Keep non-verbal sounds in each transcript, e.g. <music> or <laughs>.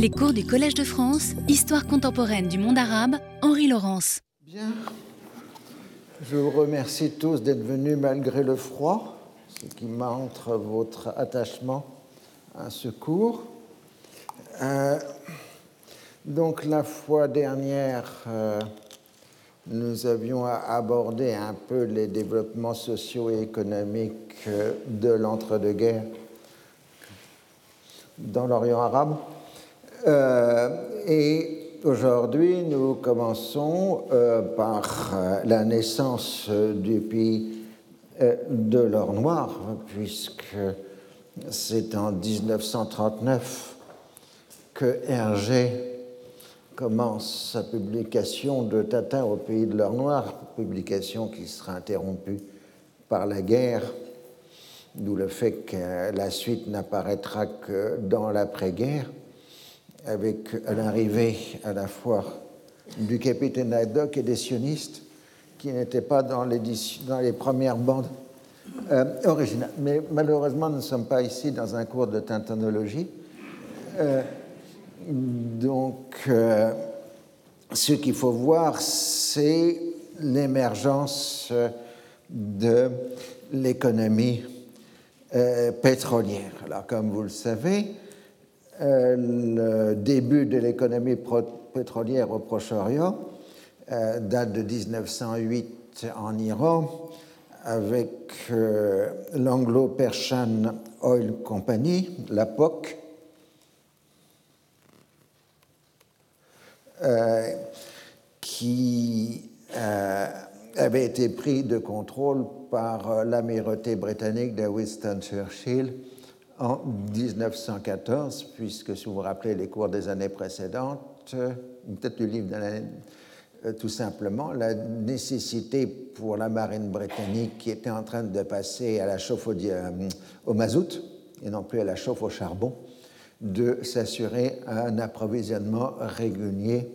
Les cours du Collège de France, Histoire contemporaine du monde arabe, Henri Laurence. Bien. Je vous remercie tous d'être venus malgré le froid, ce qui montre votre attachement à ce cours. Euh, donc la fois dernière, euh, nous avions abordé un peu les développements sociaux et économiques euh, de l'entre-deux-guerres dans l'Orient arabe. Et aujourd'hui, nous commençons par la naissance du pays de l'or noir, puisque c'est en 1939 que Hergé commence sa publication de Tatin au pays de l'or noir, publication qui sera interrompue par la guerre, d'où le fait que la suite n'apparaîtra que dans l'après-guerre, avec l'arrivée à la fois du capitaine Haddock et des sionistes qui n'étaient pas dans, dans, les premières bandes euh, originales. Mais malheureusement, nous ne sommes pas ici dans un cours de tintonologie. Euh, donc, euh, ce qu'il faut voir, c'est l'émergence de l'économie euh, pétrolière. Alors, comme vous le savez, euh, le début de l'économie pétrolière au Proche-Orient date de 1908 en Iran avec l'Anglo-Persian Oil Company, la POC, Euh, qui euh, avait été pris de contrôle par euh, l'amirauté britannique de Winston Churchill en 1914, puisque si vous vous rappelez les cours des années précédentes, peut-être du livre de l'année, tout simplement, la nécessité pour la marine britannique qui était en train de passer à la chauffe au, au mazout et non plus à la chauffe au charbon, de s'assurer un approvisionnement régulier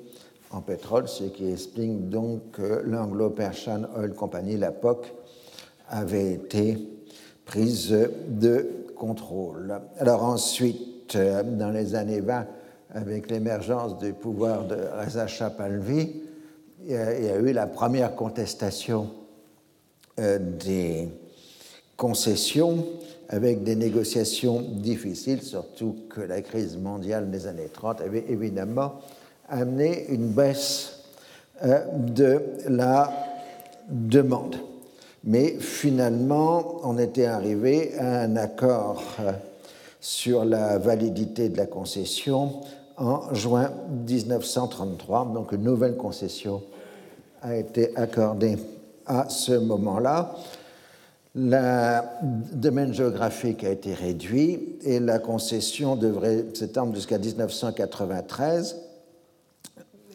en pétrole, ce qui explique donc que l'Anglo-Persian Oil Company, la POC, avait été prise de Alors ensuite, dans les années 20, avec l'émergence du pouvoir de Reza Shah Pahlavi, il y a eu la première contestation euh, des concessions avec des négociations difficiles, surtout que la crise mondiale des années 30 avait évidemment amené une baisse euh, de la demande. Mais finalement, on était arrivé à un accord euh, sur la validité de la concession en juin 1933. Donc une nouvelle concession a été accordée à ce moment-là. Le domaine géographique a été réduit et la concession devrait s'étendre jusqu'à 1993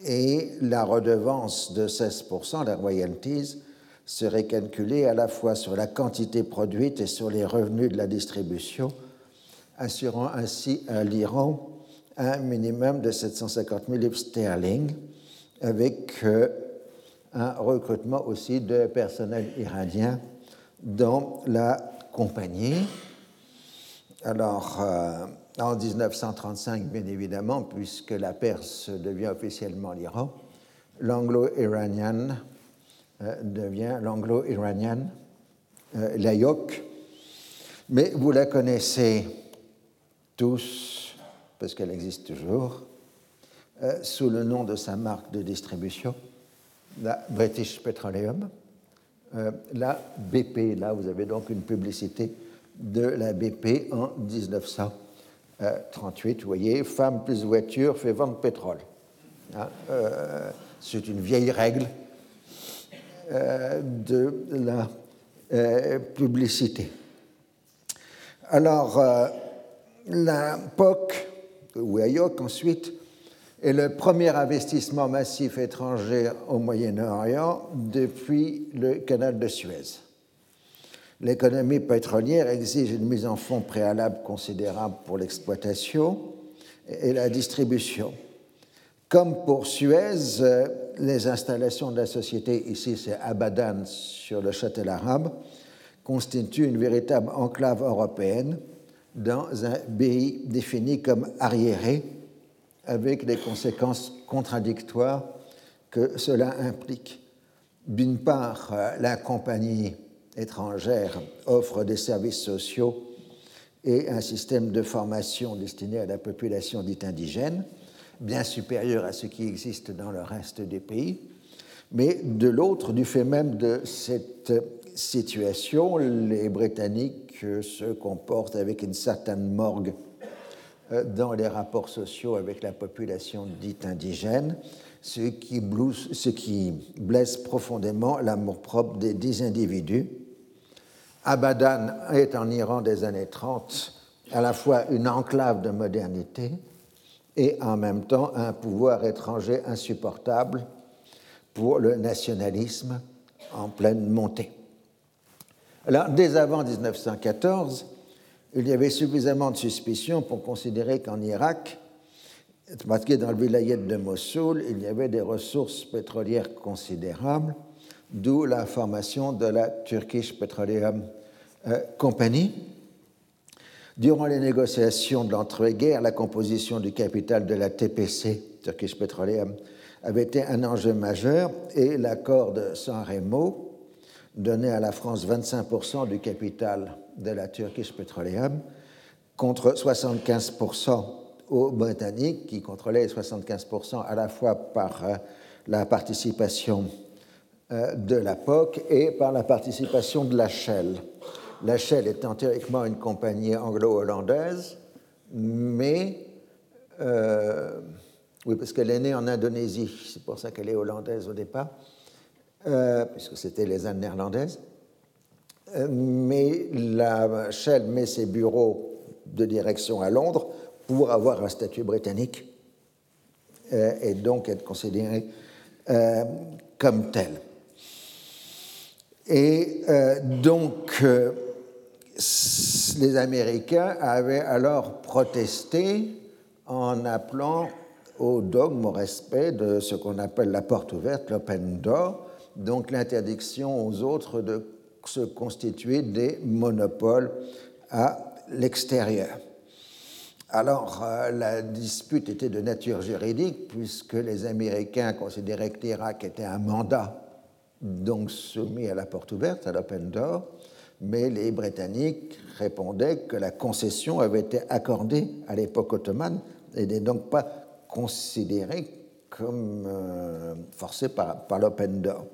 et la redevance de 16%, la royalties, serait calculée à la fois sur la quantité produite et sur les revenus de la distribution, assurant ainsi à l'Iran un minimum de 750 000 livres sterling, avec euh, un recrutement aussi de personnel iranien dans la compagnie. Alors, euh, en 1935, bien évidemment, puisque la Perse devient officiellement l'Iran, l'anglo-iranian devient l'anglo-iranian, euh, la. Mais vous la connaissez tous, parce qu'elle existe toujours, sous le nom de sa marque de distribution, la British Petroleum. Euh, la BP. Là, vous avez donc une publicité de la BP en 1938. Vous voyez, femme plus voiture fait vendre pétrole. Hein, euh, c'est une vieille règle euh, de la publicité. Alors, la POC, ou ensuite, est le premier investissement massif étranger au Moyen-Orient depuis le canal de Suez. L'économie pétrolière exige une mise en fonds préalable considérable pour l'exploitation et la distribution. Comme pour Suez, les installations de la société, ici c'est Abadan sur le châtel arabe, constituent une véritable enclave européenne dans un pays défini comme arriéré avec les conséquences contradictoires que cela implique. D'une part, la compagnie étrangère offre des services sociaux et un système de formation destiné à la population dite indigène, bien supérieur à ce qui existe dans le reste des pays. Mais de l'autre, du fait même de cette situation, les Britanniques se comportent avec une certaine morgue euh, dans les rapports sociaux avec la population dite indigène, ce qui, ce qui blesse profondément l'amour-propre des dix individus. Abadan est en Iran des années 30 à la fois une enclave de modernité et en même temps un pouvoir étranger insupportable pour le nationalisme en pleine montée. Alors, dès avant 1914, il y avait suffisamment de suspicions pour considérer qu'en Irak, parce que dans le vilayet de Mossoul, il y avait des ressources pétrolières considérables, d'où la formation de la Turkish Petroleum euh, Company. Durant les négociations de l'entre-guerres, la composition du capital de la TPC, Turkish Petroleum, avait été un enjeu majeur et l'accord de San Remo donnait à la France 25% du capital de la Turkish Petroleum contre 75% aux Britanniques qui contrôlaient 75% à la fois par euh, la participation euh, de la POC et par la participation de la Shell. La Shell étant théoriquement une compagnie anglo-hollandaise, mais euh, oui, parce qu'elle est née en Indonésie, c'est pour ça qu'elle est hollandaise au départ, puisque c'était les Indes néerlandaises mais la Shell met ses bureaux de direction à Londres pour avoir un statut britannique euh, et donc être considéré euh, comme tel. Et euh, donc, les Américains avaient alors protesté en appelant au dogme, au respect de ce qu'on appelle la porte ouverte, l'open door, donc l'interdiction aux autres de se constituer des monopoles à l'extérieur. Alors, euh, la dispute était de nature juridique, puisque les Américains considéraient que l'Irak était un mandat, donc soumis à la porte ouverte, à l'open door, mais les Britanniques répondaient que la concession avait été accordée à l'époque ottomane et n'est donc pas considérée comme euh, forcée par, par l'open door.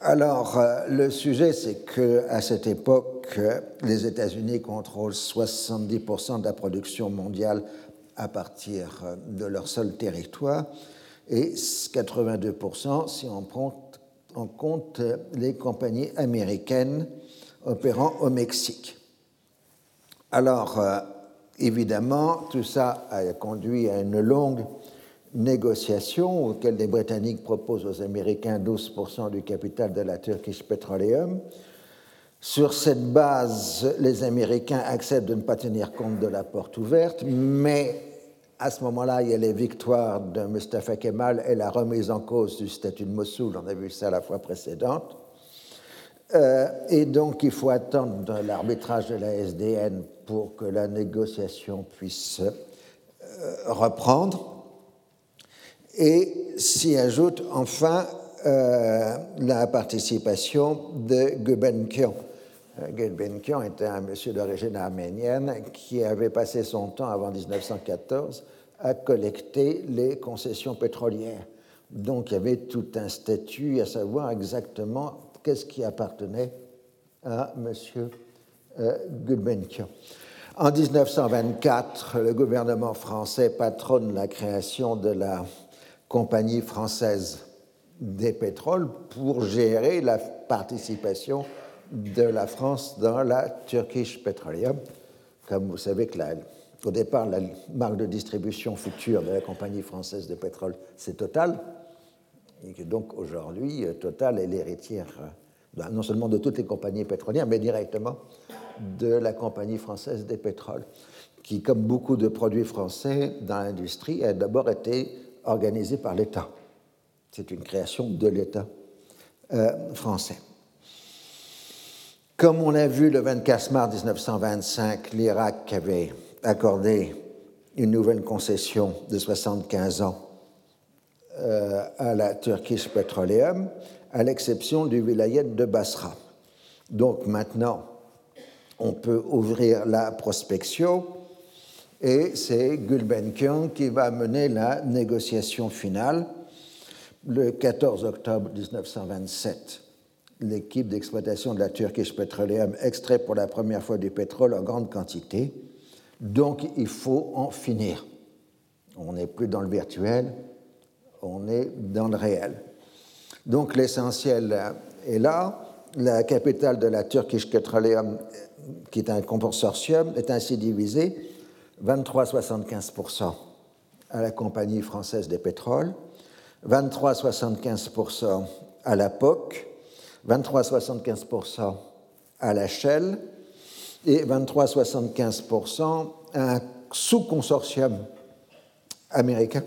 Alors, euh, le sujet, c'est qu'à cette époque, les États-Unis contrôlent 70% de la production mondiale à partir de leur seul territoire et 82% si on prend en compte les compagnies américaines opérant au Mexique. Alors, euh, évidemment, tout ça a conduit à une longue négociations auxquelles les Britanniques proposent aux Américains 12% du capital de la Turkish Petroleum. Sur cette base, les Américains acceptent de ne pas tenir compte de la porte ouverte, mais à ce moment-là, il y a les victoires de Mustafa Kemal et la remise en cause du statut de Mossoul. On a vu ça la fois précédente. Euh, et donc, il faut attendre l'arbitrage de la SDN pour que la négociation puisse euh, reprendre. Et s'y ajoute enfin euh, la participation de Gulbenkian. Gulbenkian était un monsieur d'origine arménienne qui avait passé son temps avant 1914 à collecter les concessions pétrolières. Donc il y avait tout un statut à savoir exactement qu'est-ce qui appartenait à M. Euh, Gulbenkian. En 1924, le gouvernement français patronne la création de la compagnie française des pétroles pour gérer la participation de la France dans la Turkish Petroleum. Comme vous savez que au départ, la marque de distribution future de la compagnie française de pétrole, c'est Total. Et donc aujourd'hui, Total est l'héritière ben, non seulement de toutes les compagnies pétrolières, mais directement de la compagnie française des pétroles, qui, comme beaucoup de produits français dans l'industrie, a d'abord été organisée par l'État. C'est une création de l'État euh, français. Comme on a vu le 24 mars 1925, l'Irak avait accordé une nouvelle concession de 75 ans à la Turkish Petroleum, à l'exception du vilayet de Basra. Donc maintenant, on peut ouvrir la prospection et c'est Gulbenkian qui va mener la négociation finale le 14 octobre 1927, l'équipe d'exploitation de la Turkish Petroleum extrait pour la première fois du pétrole en grande quantité. Donc il faut en finir. On n'est plus dans le virtuel, on est dans le réel. Donc l'essentiel est là. La capitale de la Turkish Petroleum, qui est un consortium, est ainsi divisée. 23,75% à la Compagnie française des pétroles, 23,75% à la POC, 23,75% à la Shell. Et 23,75% à un sous-consortium américain,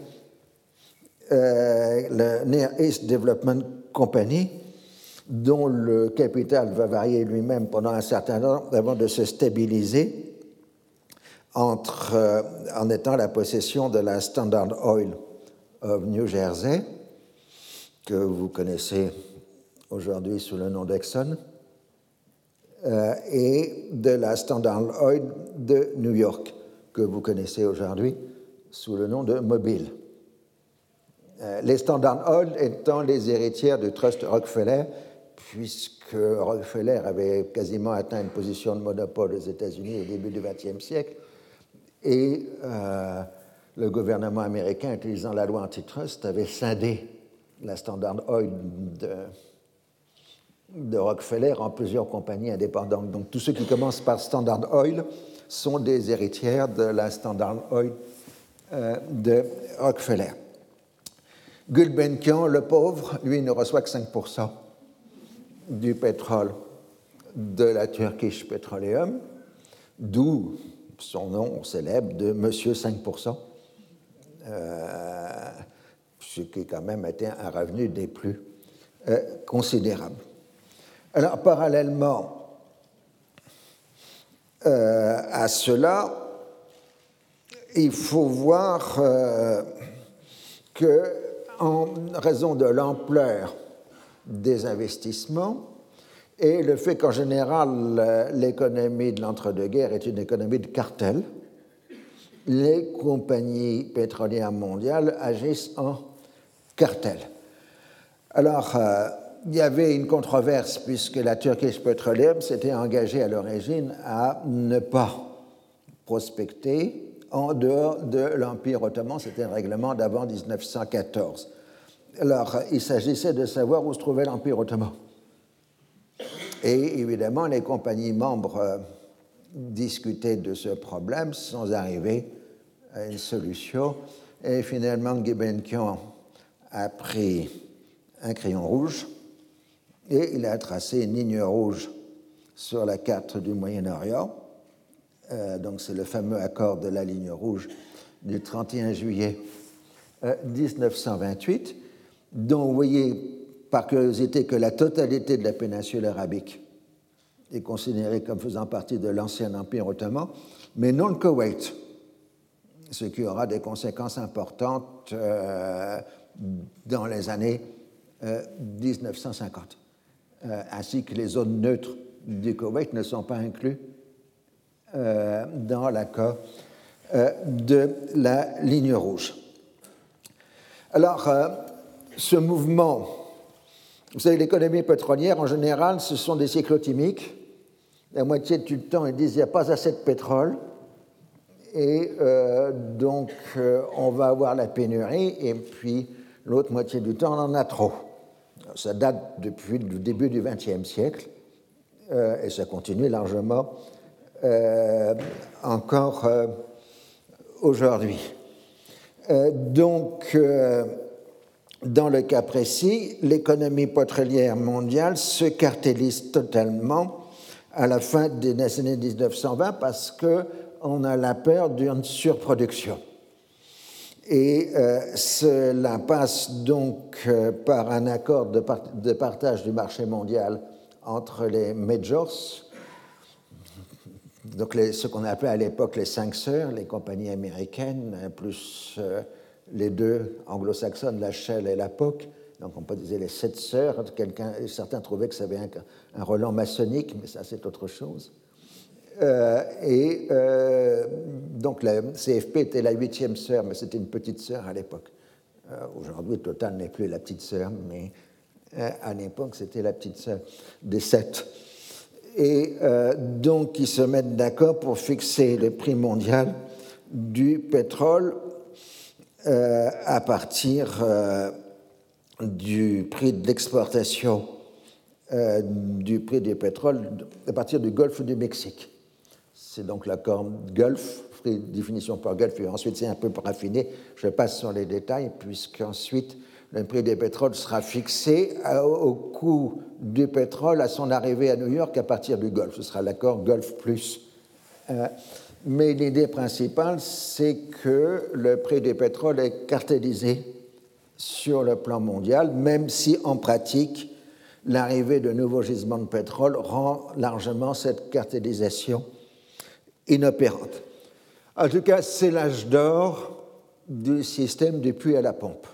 euh, le Near East Development Company, dont le capital va varier lui-même pendant un certain temps avant de se stabiliser entre, euh, en étant la possession de la Standard Oil of New Jersey, que vous connaissez aujourd'hui sous le nom d'Exxon, euh, et de la Standard Oil de New York, que vous connaissez aujourd'hui sous le nom de Mobil. Euh, les Standard Oil étant les héritières du Trust Rockefeller, puisque Rockefeller avait quasiment atteint une position de monopole aux États-Unis au début du XXe siècle, et euh, le gouvernement américain, utilisant la loi antitrust, avait scindé la Standard Oil de, Rockefeller en plusieurs compagnies indépendantes. Donc tous ceux qui commencent par Standard Oil sont des héritières de la Standard Oil euh, de Rockefeller. Gulbenkian, le pauvre, lui, ne reçoit que 5% du pétrole de la Turkish Petroleum, d'où son nom célèbre de Monsieur 5%, euh, ce qui quand même été un revenu des plus euh, considérables. Alors, parallèlement euh, à cela, il faut voir que, en raison de l'ampleur des investissements, et le fait qu'en général, l'économie de l'entre-deux-guerres est une économie de cartel, les compagnies pétrolières mondiales agissent en cartel. Alors, euh, il y avait une controverse puisque la Turkish Petroleum s'était engagée à l'origine à ne pas prospecter en dehors de l'Empire ottoman. C'était un règlement d'avant 1914. Alors, il s'agissait de savoir où se trouvait l'Empire ottoman. Et évidemment, les compagnies membres euh, discutaient de ce problème sans arriver à une solution. Et finalement, Gulbenkian a pris un crayon rouge et il a tracé une ligne rouge sur la carte du Moyen-Orient. Euh, donc c'est le fameux accord de la ligne rouge du 31 juillet 1928, euh, dont vous voyez par curiosité que la totalité de la péninsule arabique est considérée comme faisant partie de l'ancien empire ottoman, mais non le Koweït, ce qui aura des conséquences importantes euh, dans les années 1950, euh, euh, ainsi que les zones neutres du Koweït ne sont pas inclus dans l'accord de la ligne rouge. Alors, ce mouvement vous savez, l'économie pétrolière, en général, ce sont des cyclotimiques. La moitié du temps, ils disent qu'il n'y a pas assez de pétrole. Et euh, donc, euh, on va avoir la pénurie. Et puis, l'autre moitié du temps, on en a trop. Ça date depuis le début du XXe siècle. Euh, et ça continue largement encore aujourd'hui. donc, dans le cas précis, l'économie pétrolière mondiale se cartélise totalement à la fin des années 1920 parce qu'on a la peur d'une surproduction. Et euh, cela passe donc euh, par un accord de, partage du marché mondial entre les majors, donc ce qu'on appelait à l'époque les cinq sœurs, les compagnies américaines, plus euh, les deux anglo-saxonnes, la Shell et la POC. Donc on peut dire les sept sœurs. certains trouvaient que ça avait un, un maçonnique, mais ça c'est autre chose. Euh, et euh, donc la CFP était la huitième sœur, mais c'était une petite sœur à l'époque. Aujourd'hui, Total n'est plus la petite sœur, mais à l'époque, c'était la petite sœur des sept et euh, donc ils se mettent d'accord pour fixer le prix mondial du pétrole euh, à partir euh, du prix d'exportation du prix du pétrole à partir du golfe du Mexique. C'est donc l'accord Gulf, définition par Gulf, et ensuite c'est un peu raffiné. Je passe sur les détails, puisqu'ensuite le prix des pétroles sera fixé au coût du pétrole à son arrivée à New York à partir du Golfe. Ce sera l'accord Golfe Plus. Euh, mais l'idée principale, c'est que le prix du pétrole est cartélisé sur le plan mondial, même si en pratique, l'arrivée de nouveaux gisements de pétrole rend largement cette cartélisation inopérante. En tout cas, c'est l'âge d'or du système du puits à la pompe.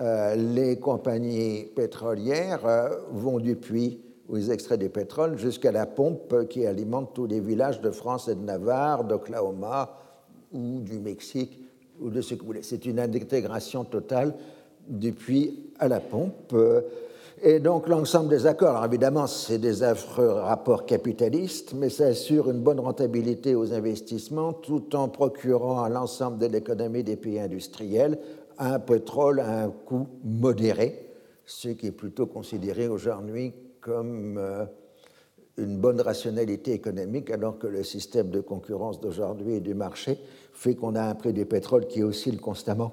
Euh, les compagnies pétrolières euh, vont du puits où ils extraient du pétrole jusqu'à la pompe qui alimente tous les villages de France et de Navarre, d'Oklahoma ou du Mexique ou de ce que vous voulez. C'est une intégration totale du puits à la pompe. Et donc l'ensemble des accords, alors évidemment c'est des affreux rapports capitalistes, mais ça assure une bonne rentabilité aux investissements tout en procurant à l'ensemble de l'économie des pays industriels un pétrole à un coût modéré, ce qui est plutôt considéré aujourd'hui comme euh, une bonne rationalité économique, alors que le système de concurrence d'aujourd'hui et du marché fait qu'on a un prix du pétrole qui oscille constamment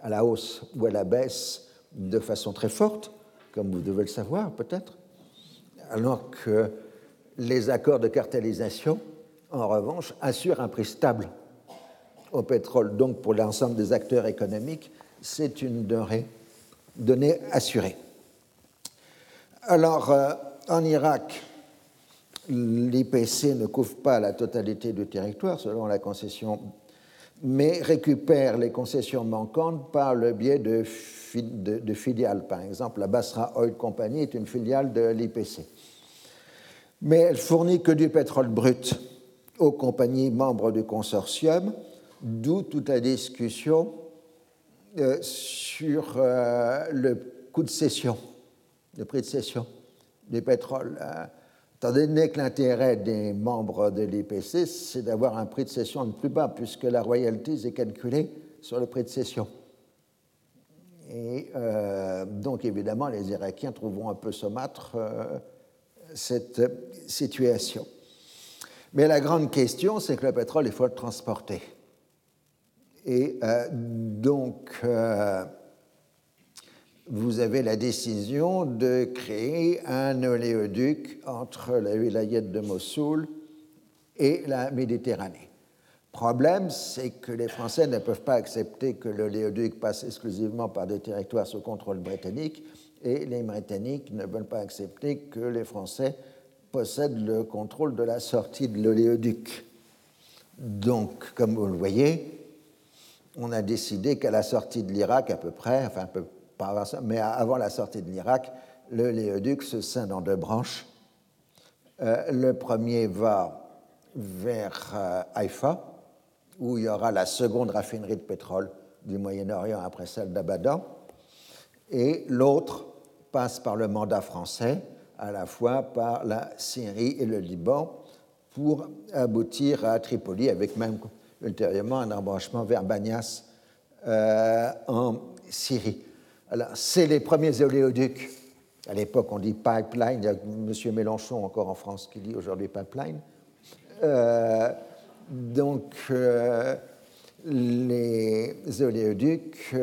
à la hausse ou à la baisse de façon très forte, comme vous devez le savoir peut-être, alors que les accords de cartélisation, en revanche, assurent un prix stable au pétrole. Donc, pour l'ensemble des acteurs économiques, c'est une donnée assurée. Alors, euh, en Irak, l'IPC ne couvre pas la totalité du territoire selon la concession, mais récupère les concessions manquantes par le biais de, filiales. Par exemple, la Basra Oil Company est une filiale de l'IPC. Mais elle fournit que du pétrole brut aux compagnies membres du consortium D'où toute la discussion sur euh, le coût de cession, le prix de cession du pétrole. Euh, étant donné que l'intérêt des membres de l'IPC, c'est d'avoir un prix de cession le plus bas, puisque la royalty est calculée sur le prix de cession. Et donc, évidemment, les Irakiens trouveront un peu saumâtre cette situation. Mais la grande question, c'est que le pétrole, il faut le transporter. Et euh, donc, euh, vous avez la décision de créer un oléoduc entre la vilayette de Mossoul et la Méditerranée. Problème, c'est que les Français ne peuvent pas accepter que l'oléoduc passe exclusivement par des territoires sous contrôle britannique et les Britanniques ne veulent pas accepter que les Français possèdent le contrôle de la sortie de l'oléoduc. Donc, comme vous le voyez, on a décidé qu'à la sortie de l'Irak, à peu près, enfin, un peu ça, mais avant la sortie de l'Irak, le léoduc se scinde en deux branches. Euh, le premier va vers euh, Haïfa, où il y aura la seconde raffinerie de pétrole du Moyen-Orient après celle d'Abadan, et l'autre passe par le mandat français, à la fois par la Syrie et le Liban, pour aboutir à Tripoli, avec même ultérieurement un embranchement vers Banias euh, en Syrie. Alors, c'est les premiers oléoducs. À l'époque, on dit pipeline. Il y a M. Mélenchon, encore en France, qui dit aujourd'hui pipeline. Euh, donc, euh, les oléoducs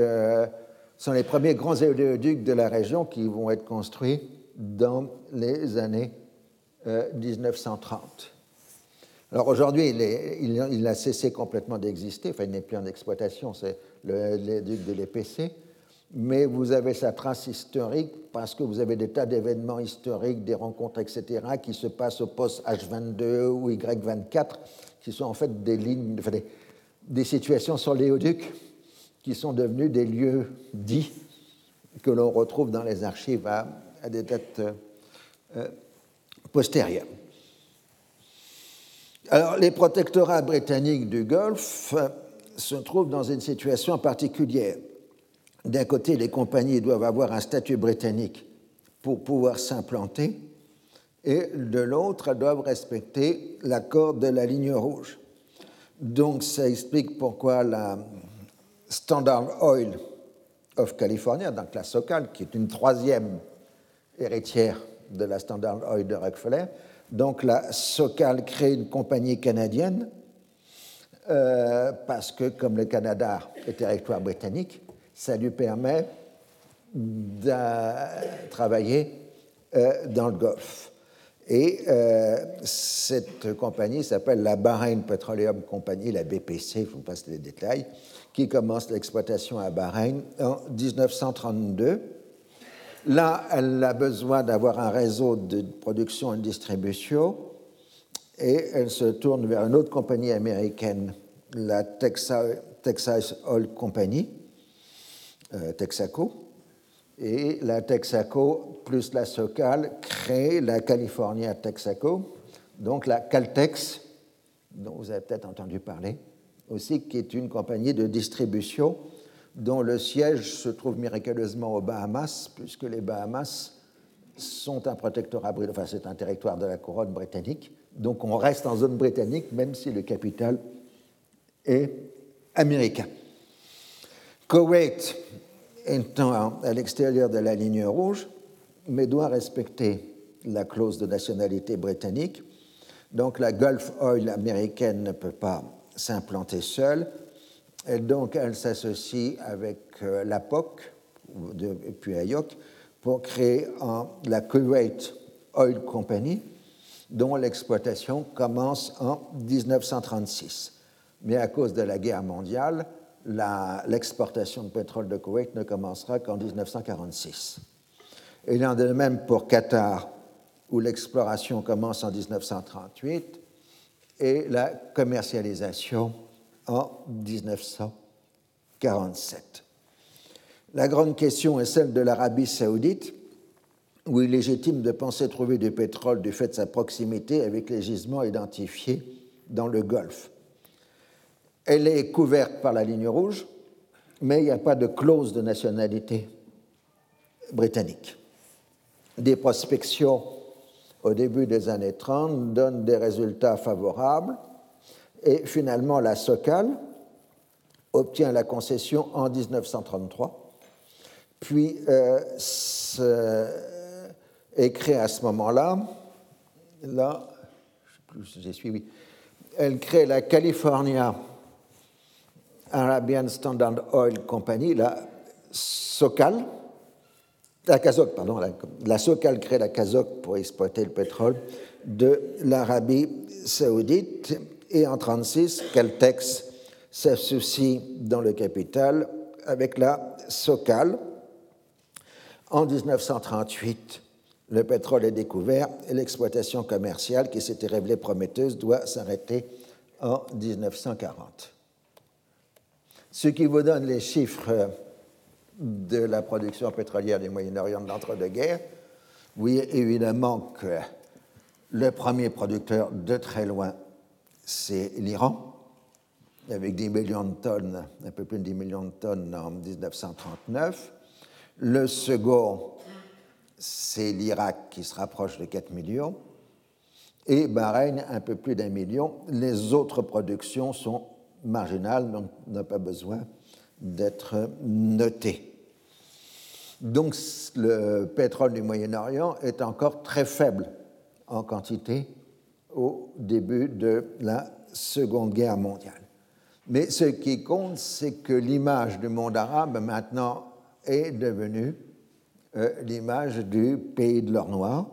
sont les premiers grands oléoducs de la région qui vont être construits dans les années 1930. Alors aujourd'hui, il, a cessé complètement d'exister, enfin il n'est plus en exploitation, c'est le, duc de l'EPC, mais vous avez sa trace historique parce que vous avez des tas d'événements historiques, des rencontres, etc., qui se passent au poste H22 ou Y24, qui sont en fait des lignes, des, situations sur l'éoduc qui sont devenues des lieux dits que l'on retrouve dans les archives à, des dates euh, postérieures. Alors, les protectorats britanniques du Golfe se trouvent dans une situation particulière. D'un côté, les compagnies doivent avoir un statut britannique pour pouvoir s'implanter, et de l'autre, elles doivent respecter l'accord de la ligne rouge. Donc, ça explique pourquoi la Standard Oil of California, donc la SOCAL, qui est une troisième héritière de la Standard Oil de Rockefeller, donc la SOCAL crée une compagnie canadienne euh, parce que, comme le Canada est territoire britannique, ça lui permet de travailler euh, dans le Golfe. Et euh, cette compagnie s'appelle la Bahrain Petroleum Company, la BPC, je vous passe les détails, qui commence l'exploitation à Bahreïn en 1932. Là, elle a besoin d'avoir un réseau de production et de distribution et elle se tourne vers une autre compagnie américaine, la Texas Oil Company, euh, Texaco. Et la Texaco plus la SOCAL crée la California Texaco, donc la Caltex, dont vous avez peut-être entendu parler aussi, qui est une compagnie de distribution dont le siège se trouve miraculeusement aux Bahamas, puisque les Bahamas sont un protectorat, enfin c'est un territoire de la couronne britannique, donc on reste en zone britannique même si le capital est américain. Koweït étant à l'extérieur de la ligne rouge, mais doit respecter la clause de nationalité britannique. Donc la Gulf Oil américaine ne peut pas s'implanter seule. Et donc elle s'associe avec euh, la POC, et puis AYOC, pour créer la Kuwait Oil Company, dont l'exploitation commence en 1936. Mais à cause de la guerre mondiale, l'exportation de pétrole de Koweït ne commencera qu'en 1946. Il en est de même pour Qatar, où l'exploration commence en 1938 et la commercialisation en 1947. La grande question est celle de l'Arabie saoudite, où il est légitime de penser trouver du pétrole du fait de sa proximité avec les gisements identifiés dans le Golfe. Elle est couverte par la ligne rouge, mais il n'y a pas de clause de nationalité britannique. Des prospections au début des années 30 donnent des résultats favorables et finalement la SOCAL obtient la concession en 1933, puis euh, est créée à ce moment-là, là, je sais plus j'ai suivi, elle crée la California Arabian Standard Oil Company, la SOCAL, la CASOC, pardon, la, SOCAL crée la CASOC pour exploiter le pétrole de l'Arabie saoudite et en 1936, Caltex s'associe dans le capital avec la SOCAL. En 1938, le pétrole est découvert et l'exploitation commerciale qui s'était révélée prometteuse doit s'arrêter en 1940. Ce qui vous donne les chiffres de la production pétrolière du Moyen-Orient de l'entre-deux-guerres. Oui, évidemment que le premier producteur de très loin, c'est l'Iran, avec 10 millions de tonnes, un peu plus de 10 millions de tonnes en 1939. Le second, c'est l'Irak qui se rapproche de 4 millions. Et Bahreïn, un peu plus d'un million. Les autres productions sont marginal, donc n'a pas besoin d'être noté. Donc le pétrole du Moyen-Orient est encore très faible en quantité au début de la Seconde Guerre mondiale. Mais ce qui compte, c'est que l'image du monde arabe maintenant est devenue euh, l'image du pays de l'or noir.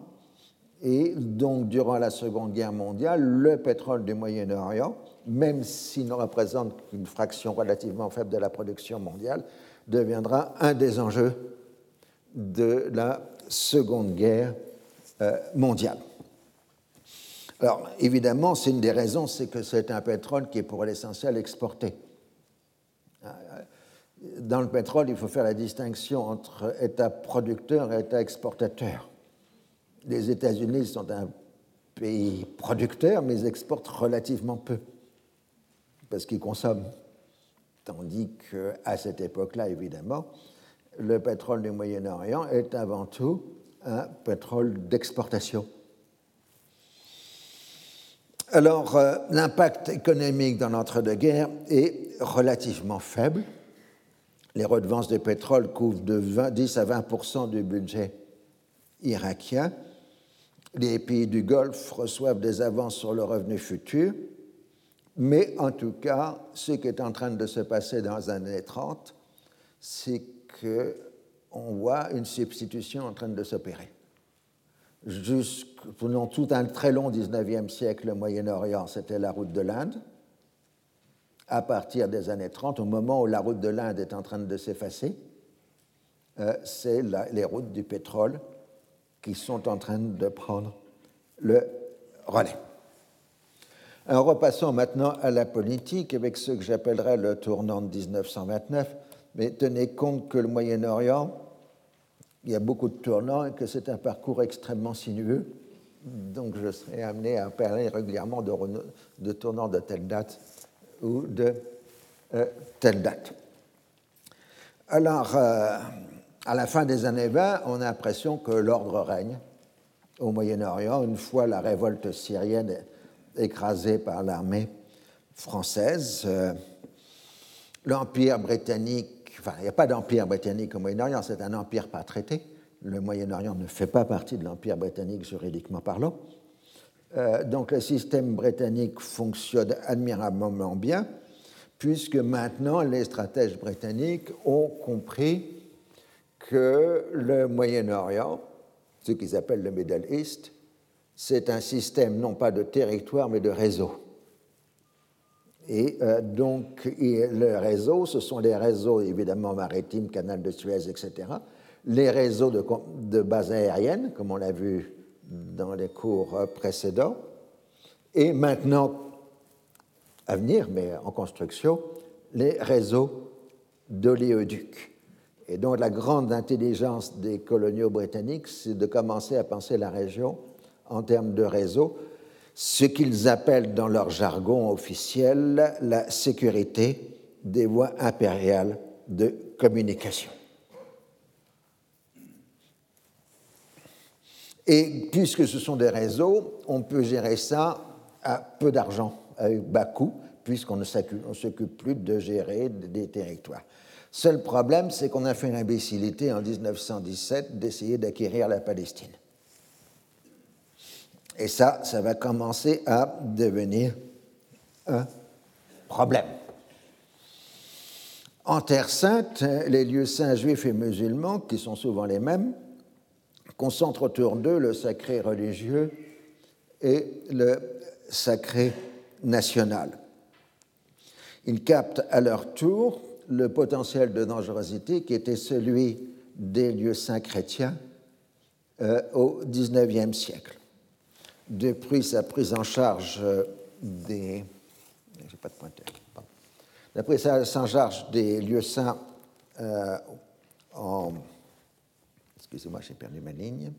Et donc, durant la Seconde Guerre mondiale, le pétrole du Moyen-Orient même s'il ne représente qu'une fraction relativement faible de la production mondiale, deviendra un des enjeux de la Seconde Guerre euh, mondiale. Alors, évidemment, c'est une des raisons, c'est que c'est un pétrole qui est pour l'essentiel exporté. Dans le pétrole, il faut faire la distinction entre État producteur et État exportateur. Les États-Unis sont un pays producteur, mais ils exportent relativement peu, parce qu'ils consomment. Tandis qu'à cette époque-là, évidemment, le pétrole du Moyen-Orient est avant tout un pétrole d'exportation. Alors, euh, l'impact économique dans l'entre-deux-guerres est relativement faible. Les redevances de pétrole couvrent de 10 à 20 du budget irakien. Les pays du Golfe reçoivent des avances sur le revenu futur. Mais en tout cas, ce qui est en train de se passer dans les années 30, c'est qu'on voit une substitution en train de s'opérer. Pendant tout un très long 19e siècle, le Moyen-Orient, c'était la route de l'Inde. À partir des années 30, au moment où la route de l'Inde est en train de s'effacer, euh, c'est les routes du pétrole qui sont en train de prendre le relais. Alors repassons maintenant à la politique avec ce que j'appellerais le tournant de 1929. Mais tenez compte que le Moyen-Orient, il y a beaucoup de tournants et que c'est un parcours extrêmement sinueux. Donc je serai amené à parler régulièrement de, tournants de telle date ou de euh, telle date. Alors, euh, à la fin des années 20, on a l'impression que l'ordre règne au Moyen-Orient une fois la révolte syrienne écrasée par l'armée française. Euh, l'Empire britannique, enfin, il n'y a pas d'Empire britannique au Moyen-Orient, c'est un empire par traité. Le Moyen-Orient ne fait pas partie de l'Empire britannique juridiquement parlant. Euh, donc le système britannique fonctionne admirablement bien, puisque maintenant les stratèges britanniques ont compris que le Moyen-Orient, ce qu'ils appellent le Middle East, c'est un système non pas de territoire, mais de réseau. Et euh, donc, le réseau, ce sont les réseaux évidemment maritimes, canal de Suez, etc. Les réseaux de, bases aériennes, comme on l'a vu dans les cours précédents. Et maintenant, à venir, mais en construction, les réseaux d'oléoducs. Et donc la grande intelligence des coloniaux britanniques, c'est de commencer à penser la région en termes de réseau, ce qu'ils appellent dans leur jargon officiel la sécurité des voies impériales de communication. Et puisque ce sont des réseaux, on peut gérer ça à peu d'argent, avec bas coût, puisqu'on ne s'occupe plus de gérer des territoires. Seul problème, c'est qu'on a fait une imbécilité en 1917 d'essayer d'acquérir la Palestine. Et ça, ça va commencer à devenir un problème. En Terre sainte, les lieux saints juifs et musulmans, qui sont souvent les mêmes, concentrent autour d'eux le sacré religieux et le sacré national. Ils captent à leur tour le potentiel de dangerosité qui était celui des lieux saints chrétiens euh, au XIXe siècle. Depuis sa prise en charge euh, des. pas de Depuis sa prise en charge des lieux saints euh, en. Excusez-moi, j'ai perdu ma ligne.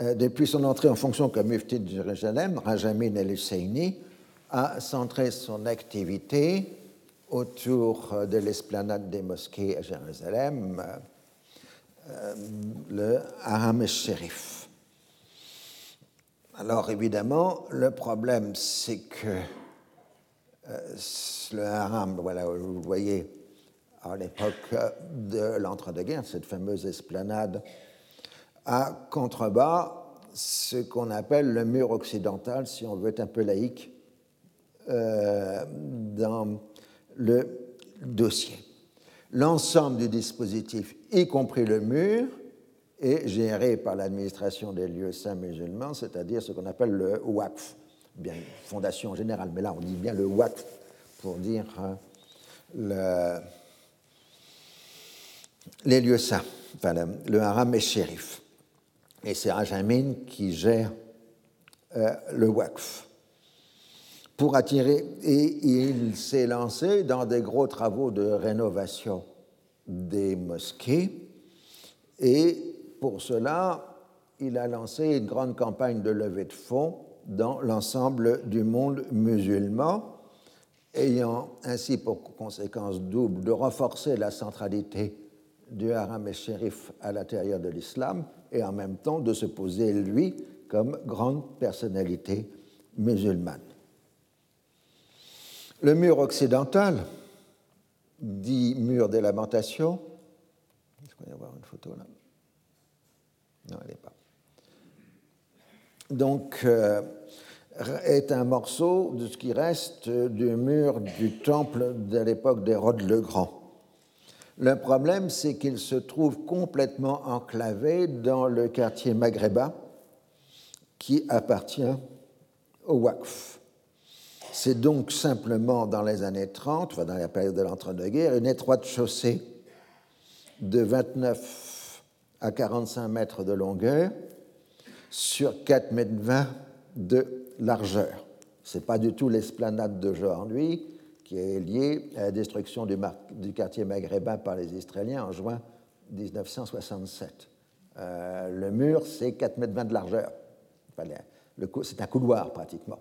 Euh, depuis son entrée en fonction comme mufti de Jérusalem, Rajamin el-Husseini a centré son activité autour euh, de l'esplanade des mosquées à Jérusalem, euh, le Haram el-Sherif. Alors évidemment, le problème, c'est que le Haram, voilà, vous voyez, à l'époque de l'entre-deux-guerres, cette fameuse esplanade à contrebas ce qu'on appelle le mur occidental, si on veut être un peu laïque, euh, dans le dossier. L'ensemble du dispositif, y compris le mur, est géré par l'administration des lieux saints musulmans, c'est-à-dire ce qu'on appelle le WAF, bien fondation générale, mais là on dit bien le WAF pour dire hein, le, les lieux saints, enfin le, haram et shérif. Et c'est Ajamin qui gère euh, le WAF pour attirer, et il s'est lancé dans des gros travaux de rénovation des mosquées, et pour cela, il a lancé une grande campagne de levée de fonds dans l'ensemble du monde musulman, ayant ainsi pour conséquence double de renforcer la centralité du haram et shérif à l'intérieur de l'islam et en même temps de se poser lui comme grande personnalité musulmane. Le mur occidental, dit mur des lamentations, est-ce qu'on y avoir une photo là? Non, elle n'est pas. Donc, euh, est un morceau de ce qui reste du mur du temple de l'époque d'Hérode le Grand. Le problème, c'est qu'il se trouve complètement enclavé dans le quartier maghrébin qui appartient au Waqf. C'est donc simplement dans les années 30, enfin dans la période de l'entre-deux-guerres, une étroite chaussée de 29 à 45 mètres de longueur sur 4 mètres 20 de largeur. Ce n'est pas du tout l'esplanade d'aujourd'hui qui est liée à la destruction du, quartier maghrébin par les Israéliens en juin 1967. Euh, le mur, c'est 4 mètres 20 de largeur. c'est un couloir pratiquement.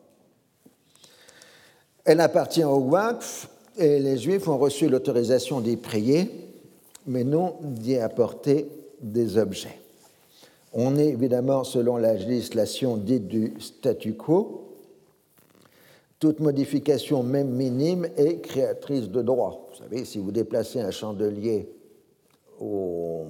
Elle appartient au Waqf et les Juifs ont reçu l'autorisation d'y prier, mais non d'y apporter des objets. On est évidemment, selon la législation dite du statu quo, toute modification, même minime, est créatrice de droit. Vous savez, si vous déplacez un chandelier au,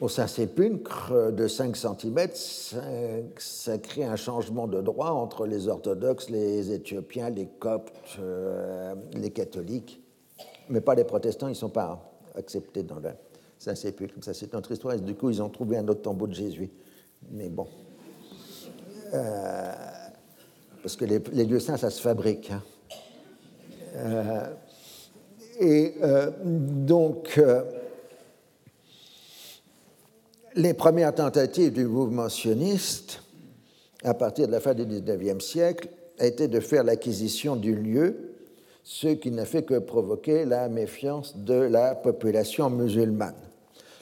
au Saint-Sépulcre de 5 cm, ça, crée un changement de droit entre les orthodoxes, les éthiopiens, les coptes, euh, les catholiques, mais pas les protestants, ils ne sont pas acceptés dans le Saint-Sépulcre. Ça, c'est notre histoire. Du coup, ils ont trouvé un autre tombeau de Jésus. Mais bon. Euh, parce que les, lieux saints, ça se fabrique. Hein. Euh, et donc, les premières tentatives du mouvement sioniste, à partir de la fin du XIXe siècle, étaient de faire l'acquisition du lieu, ce qui n'a fait que provoquer la méfiance de la population musulmane.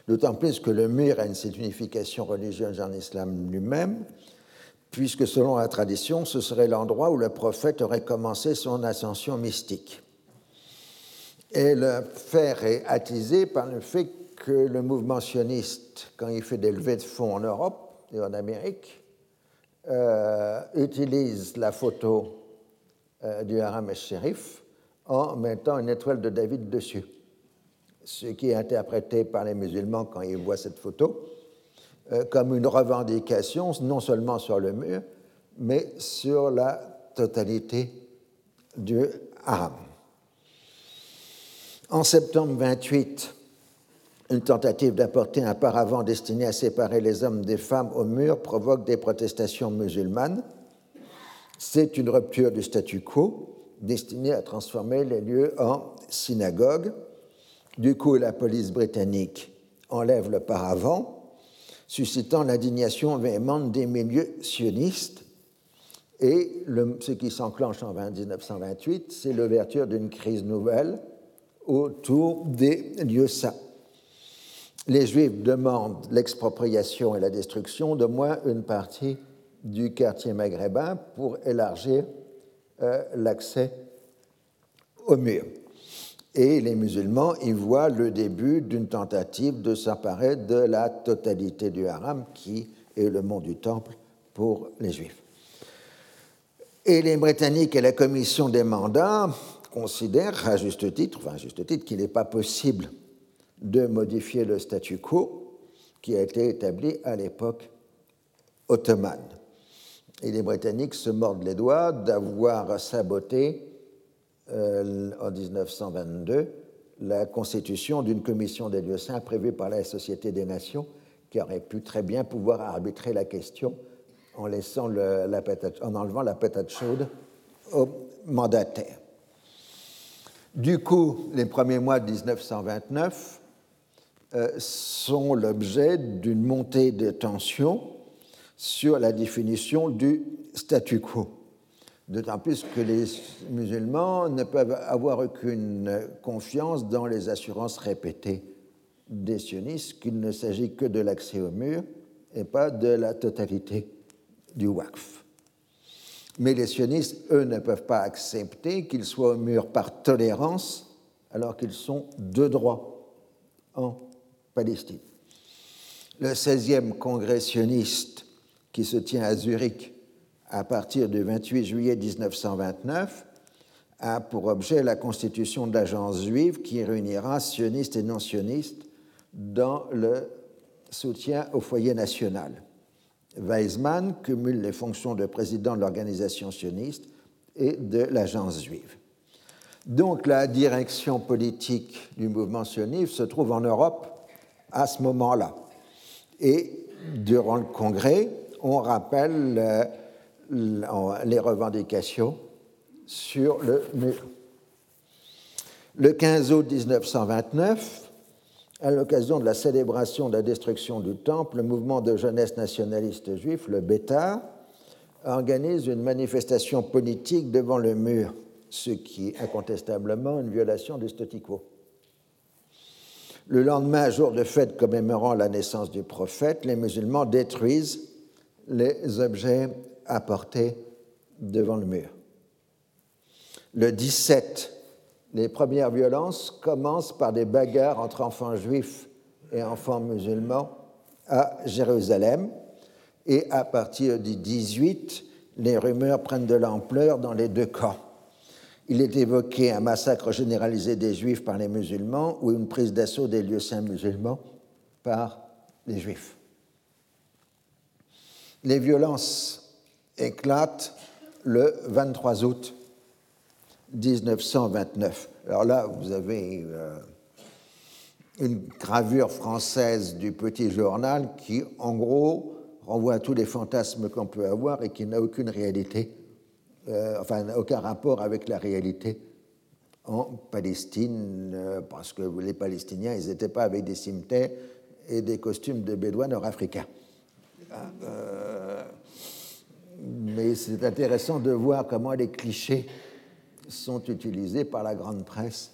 D'autant plus que le mur a une signification religieuse en islam lui-même, puisque selon la tradition, ce serait l'endroit où le prophète aurait commencé son ascension mystique. Et le faire est attisé par le fait que le mouvement sioniste, quand il fait des levées de fonds en Europe et en Amérique, euh, utilise la photo euh, du haram shérif en mettant une étoile de David dessus. Ce qui est interprété par les musulmans quand ils voient cette photo euh, comme une revendication non seulement sur le mur, mais sur la totalité du haram. En septembre 28, une tentative d'apporter un paravent destiné à séparer les hommes des femmes au mur provoque des protestations musulmanes. C'est une rupture du statu quo destinée à transformer les lieux en synagogues. Du coup, la police britannique enlève le paravent suscitant l'indignation véhémente des milieux sionistes. Et ce qui s'enclenche en 1928, c'est l'ouverture d'une crise nouvelle autour des lieux saints. Les Juifs demandent l'expropriation et la destruction de moins une partie du quartier maghrébin pour élargir euh, l'accès aux murs et les musulmans y voient le début d'une tentative de s'emparer de la totalité du haram qui est le mont du temple pour les juifs. Et les Britanniques et la commission des mandats considèrent à juste titre, enfin à juste titre, qu'il n'est pas possible de modifier le statu quo qui a été établi à l'époque ottomane. Et les Britanniques se mordent les doigts d'avoir saboté euh, en 1922 la constitution d'une commission des lieux saints prévue par la Société des Nations, qui aurait pu très bien pouvoir arbitrer la question en, enlevant la patate chaude au mandataire. Du coup, les premiers mois de 1929 euh, sont l'objet d'une montée de tension sur la définition du statu quo. D'autant plus que les musulmans ne peuvent avoir aucune confiance dans les assurances répétées des sionistes qu'il ne s'agit que de l'accès au mur et pas de la totalité du waqf. Mais les sionistes, eux, ne peuvent pas accepter qu'ils soient au mur par tolérance alors qu'ils sont de droit en Le 16e congrès sioniste qui se tient à Zurich à partir du 28 juillet 1929 a pour objet la constitution de l'agence juive qui réunira sionistes et non sionistes dans le soutien au foyer national. Weizmann cumule les fonctions de président de l'organisation sioniste et de l'agence juive. Donc la direction politique du mouvement sioniste se trouve en Europe à ce moment-là. Et durant le congrès, on rappelle euh, les revendications sur le mur. Le 15 août 1929, à l'occasion de la célébration de la destruction du temple, le mouvement de jeunesse nationaliste juif, le Beta, organise une manifestation politique devant le mur, ce qui est incontestablement une violation du statu quo. Le lendemain, jour de fête commémorant la naissance du prophète, les musulmans détruisent les objets apportés devant le mur. Le 17, les premières violences commencent par des bagarres entre enfants juifs et enfants musulmans à Jérusalem. Et à partir du 18, les rumeurs prennent de l'ampleur dans les deux camps. Il est évoqué un massacre généralisé des juifs par les musulmans ou une prise d'assaut des lieux saints musulmans par les juifs. Les violences éclatent le 23 août 1929. Alors là, vous avez euh, une gravure française du petit journal qui, en gros, renvoie à tous les fantasmes qu'on peut avoir et qui n'a aucune réalité, euh, enfin, aucun rapport avec la réalité en Palestine, euh, parce que les Palestiniens, ils n'étaient pas avec des cimetières et des costumes de bédouins nord-africains. Hein, mais c'est intéressant de voir comment les clichés sont utilisés par la grande presse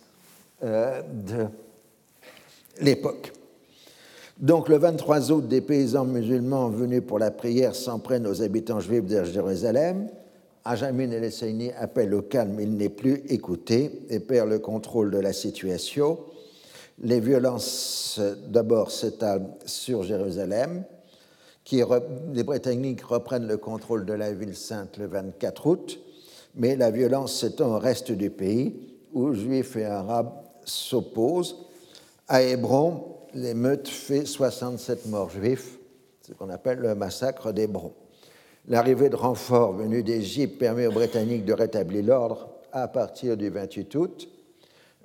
euh, de l'époque. Donc le 23 août, des paysans musulmans venus pour la prière s'en prennent aux habitants juifs de Jérusalem. Ajamin el appelle au calme, il n'est plus écouté et perd le contrôle de la situation. Les violences d'abord s'étalent sur Jérusalem, les Britanniques reprennent le contrôle de la ville sainte le 24 août mais la violence s'étend au reste du pays, où juifs et arabes s'opposent. À Hébron, l'émeute fait 67 morts juifs, ce qu'on appelle le massacre d'Hébron. L'arrivée de renforts venus d'Égypte permet aux Britanniques de rétablir l'ordre à partir du 28 août.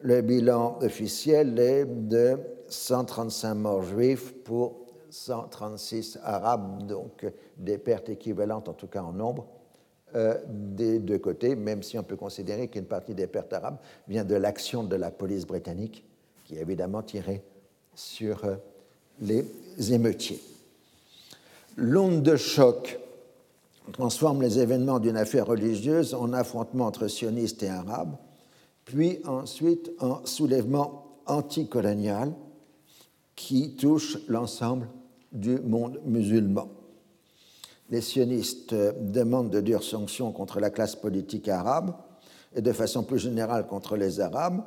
Le bilan officiel est de 135 morts juifs pour 136 arabes, donc des pertes équivalentes en tout cas en nombre euh, des deux côtés, même si on peut considérer qu'une partie des pertes arabes vient de l'action de la police britannique, qui a évidemment tiré sur euh, les émeutiers. L'onde de choc transforme les événements d'une affaire religieuse en affrontement entre sionistes et arabes, puis ensuite en soulèvement anticolonial qui touche l'ensemble du monde musulman. Les sionistes demandent de dures sanctions contre la classe politique arabe et de façon plus générale contre les Arabes,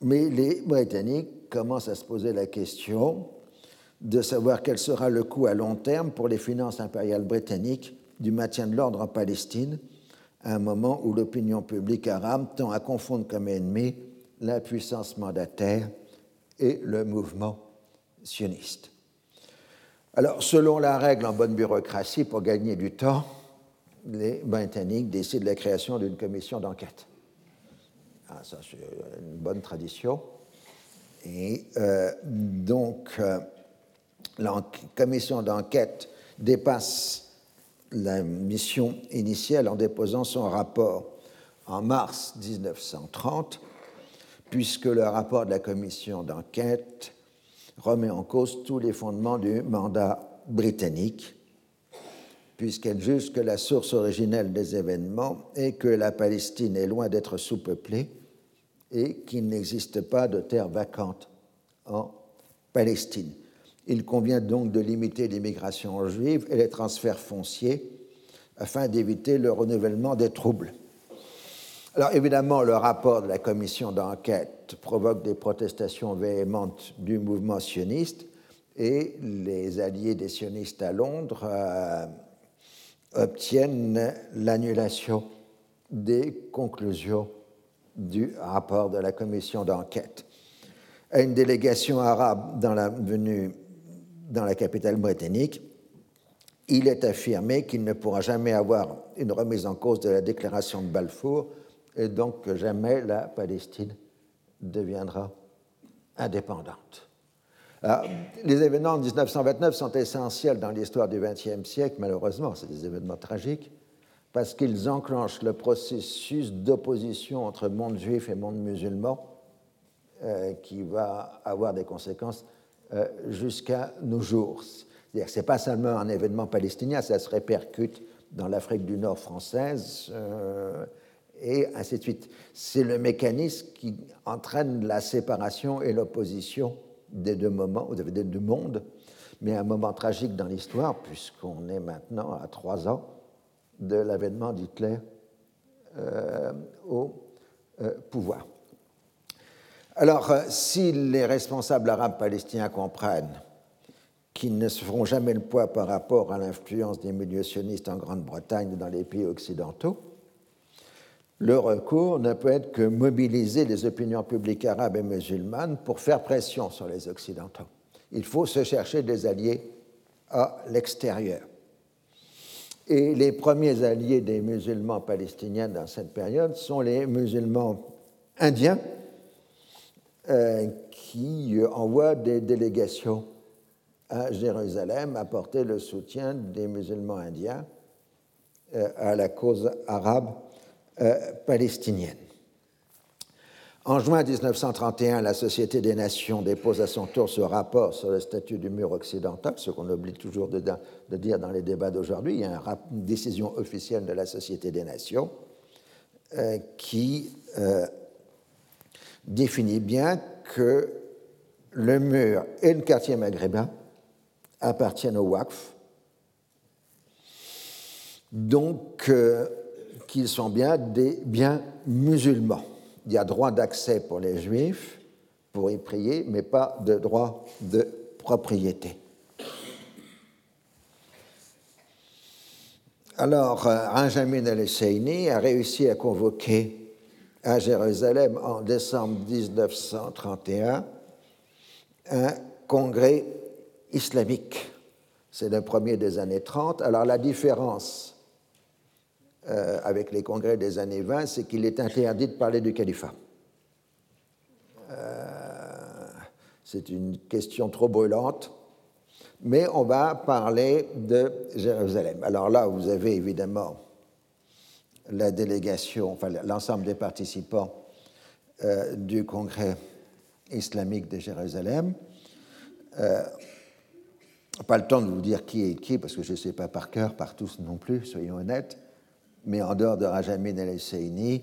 mais les Britanniques commencent à se poser la question de savoir quel sera le coût à long terme pour les finances impériales britanniques du maintien de l'ordre en Palestine, à un moment où l'opinion publique arabe tend à confondre comme ennemi la puissance mandataire et le mouvement sioniste. Alors, selon la règle en bonne bureaucratie, pour gagner du temps, les Britanniques décident la création d'une commission d'enquête. Ah, ça, c'est une bonne tradition. Et donc, la commission d'enquête dépasse la mission initiale en déposant son rapport en mars 1930, puisque le rapport de la commission d'enquête remet en cause tous les fondements du mandat britannique, puisqu'elle juge que la source originelle des événements est que la Palestine est loin d'être sous-peuplée et qu'il n'existe pas de terre vacante en Palestine. Il convient donc de limiter l'immigration juive et les transferts fonciers afin d'éviter le renouvellement des troubles. Alors évidemment, le rapport de la commission d'enquête provoque des protestations véhémentes du mouvement sioniste et les alliés des sionistes à Londres euh, obtiennent l'annulation des conclusions du rapport de la commission d'enquête. Une délégation arabe dans la venue dans la capitale britannique, il est affirmé qu'il ne pourra jamais avoir une remise en cause de la déclaration de Balfour et donc que jamais la Palestine deviendra indépendante. les événements de 1929 sont essentiels dans l'histoire du XXe siècle, malheureusement, c'est des événements tragiques, parce qu'ils enclenchent le processus d'opposition entre monde juif et monde musulman, euh, qui va avoir des conséquences jusqu'à nos jours. C'est-à-dire ce n'est pas seulement un événement palestinien, ça se répercute dans l'Afrique du Nord française euh, et ainsi de suite. C'est le mécanisme qui entraîne la séparation et l'opposition des deux moments, des deux mondes, mais un moment tragique dans l'histoire puisqu'on est maintenant à trois ans de l'avènement d'Hitler euh, au pouvoir. Alors, euh, si les responsables arabes palestiniens comprennent qu'ils ne se feront jamais le poids par rapport à l'influence des milieux sionistes en Grande-Bretagne et dans les pays occidentaux, le recours ne peut être que mobiliser les opinions publiques arabes et musulmanes pour faire pression sur les Occidentaux. Il faut se chercher des alliés à l'extérieur. Et les premiers alliés des musulmans palestiniens dans cette période sont les musulmans indiens, euh, qui envoie des délégations à Jérusalem apporter le soutien des musulmans indiens euh, à la cause arabe euh, palestinienne. En juin 1931, la Société des Nations dépose à son tour ce rapport sur le statut du mur occidental, ce qu'on oublie toujours de, dire dans les débats d'aujourd'hui. Il y a une décision officielle de la Société des Nations qui définit bien que le mur et le quartier maghrébin appartiennent au WACF, donc euh, qu'ils sont bien des biens musulmans. Il y a droit d'accès pour les juifs pour y prier, mais pas de droit de propriété. Alors, euh, Benjamin el a réussi à convoquer à Jérusalem en décembre 1931 un congrès islamique. C'est le premier des années 30. Alors la différence euh, avec les congrès des années 20, c'est qu'il est interdit de parler du califat. Euh, c'est une question trop brûlante, mais on va parler de Jérusalem. Alors là, vous avez évidemment la délégation, enfin l'ensemble des participants euh, du Congrès islamique de Jérusalem. Euh, pas le temps de vous dire qui est qui, parce que je ne sais pas par cœur, par tous non plus, soyons honnêtes, mais en dehors de Rajamin el-Husseini,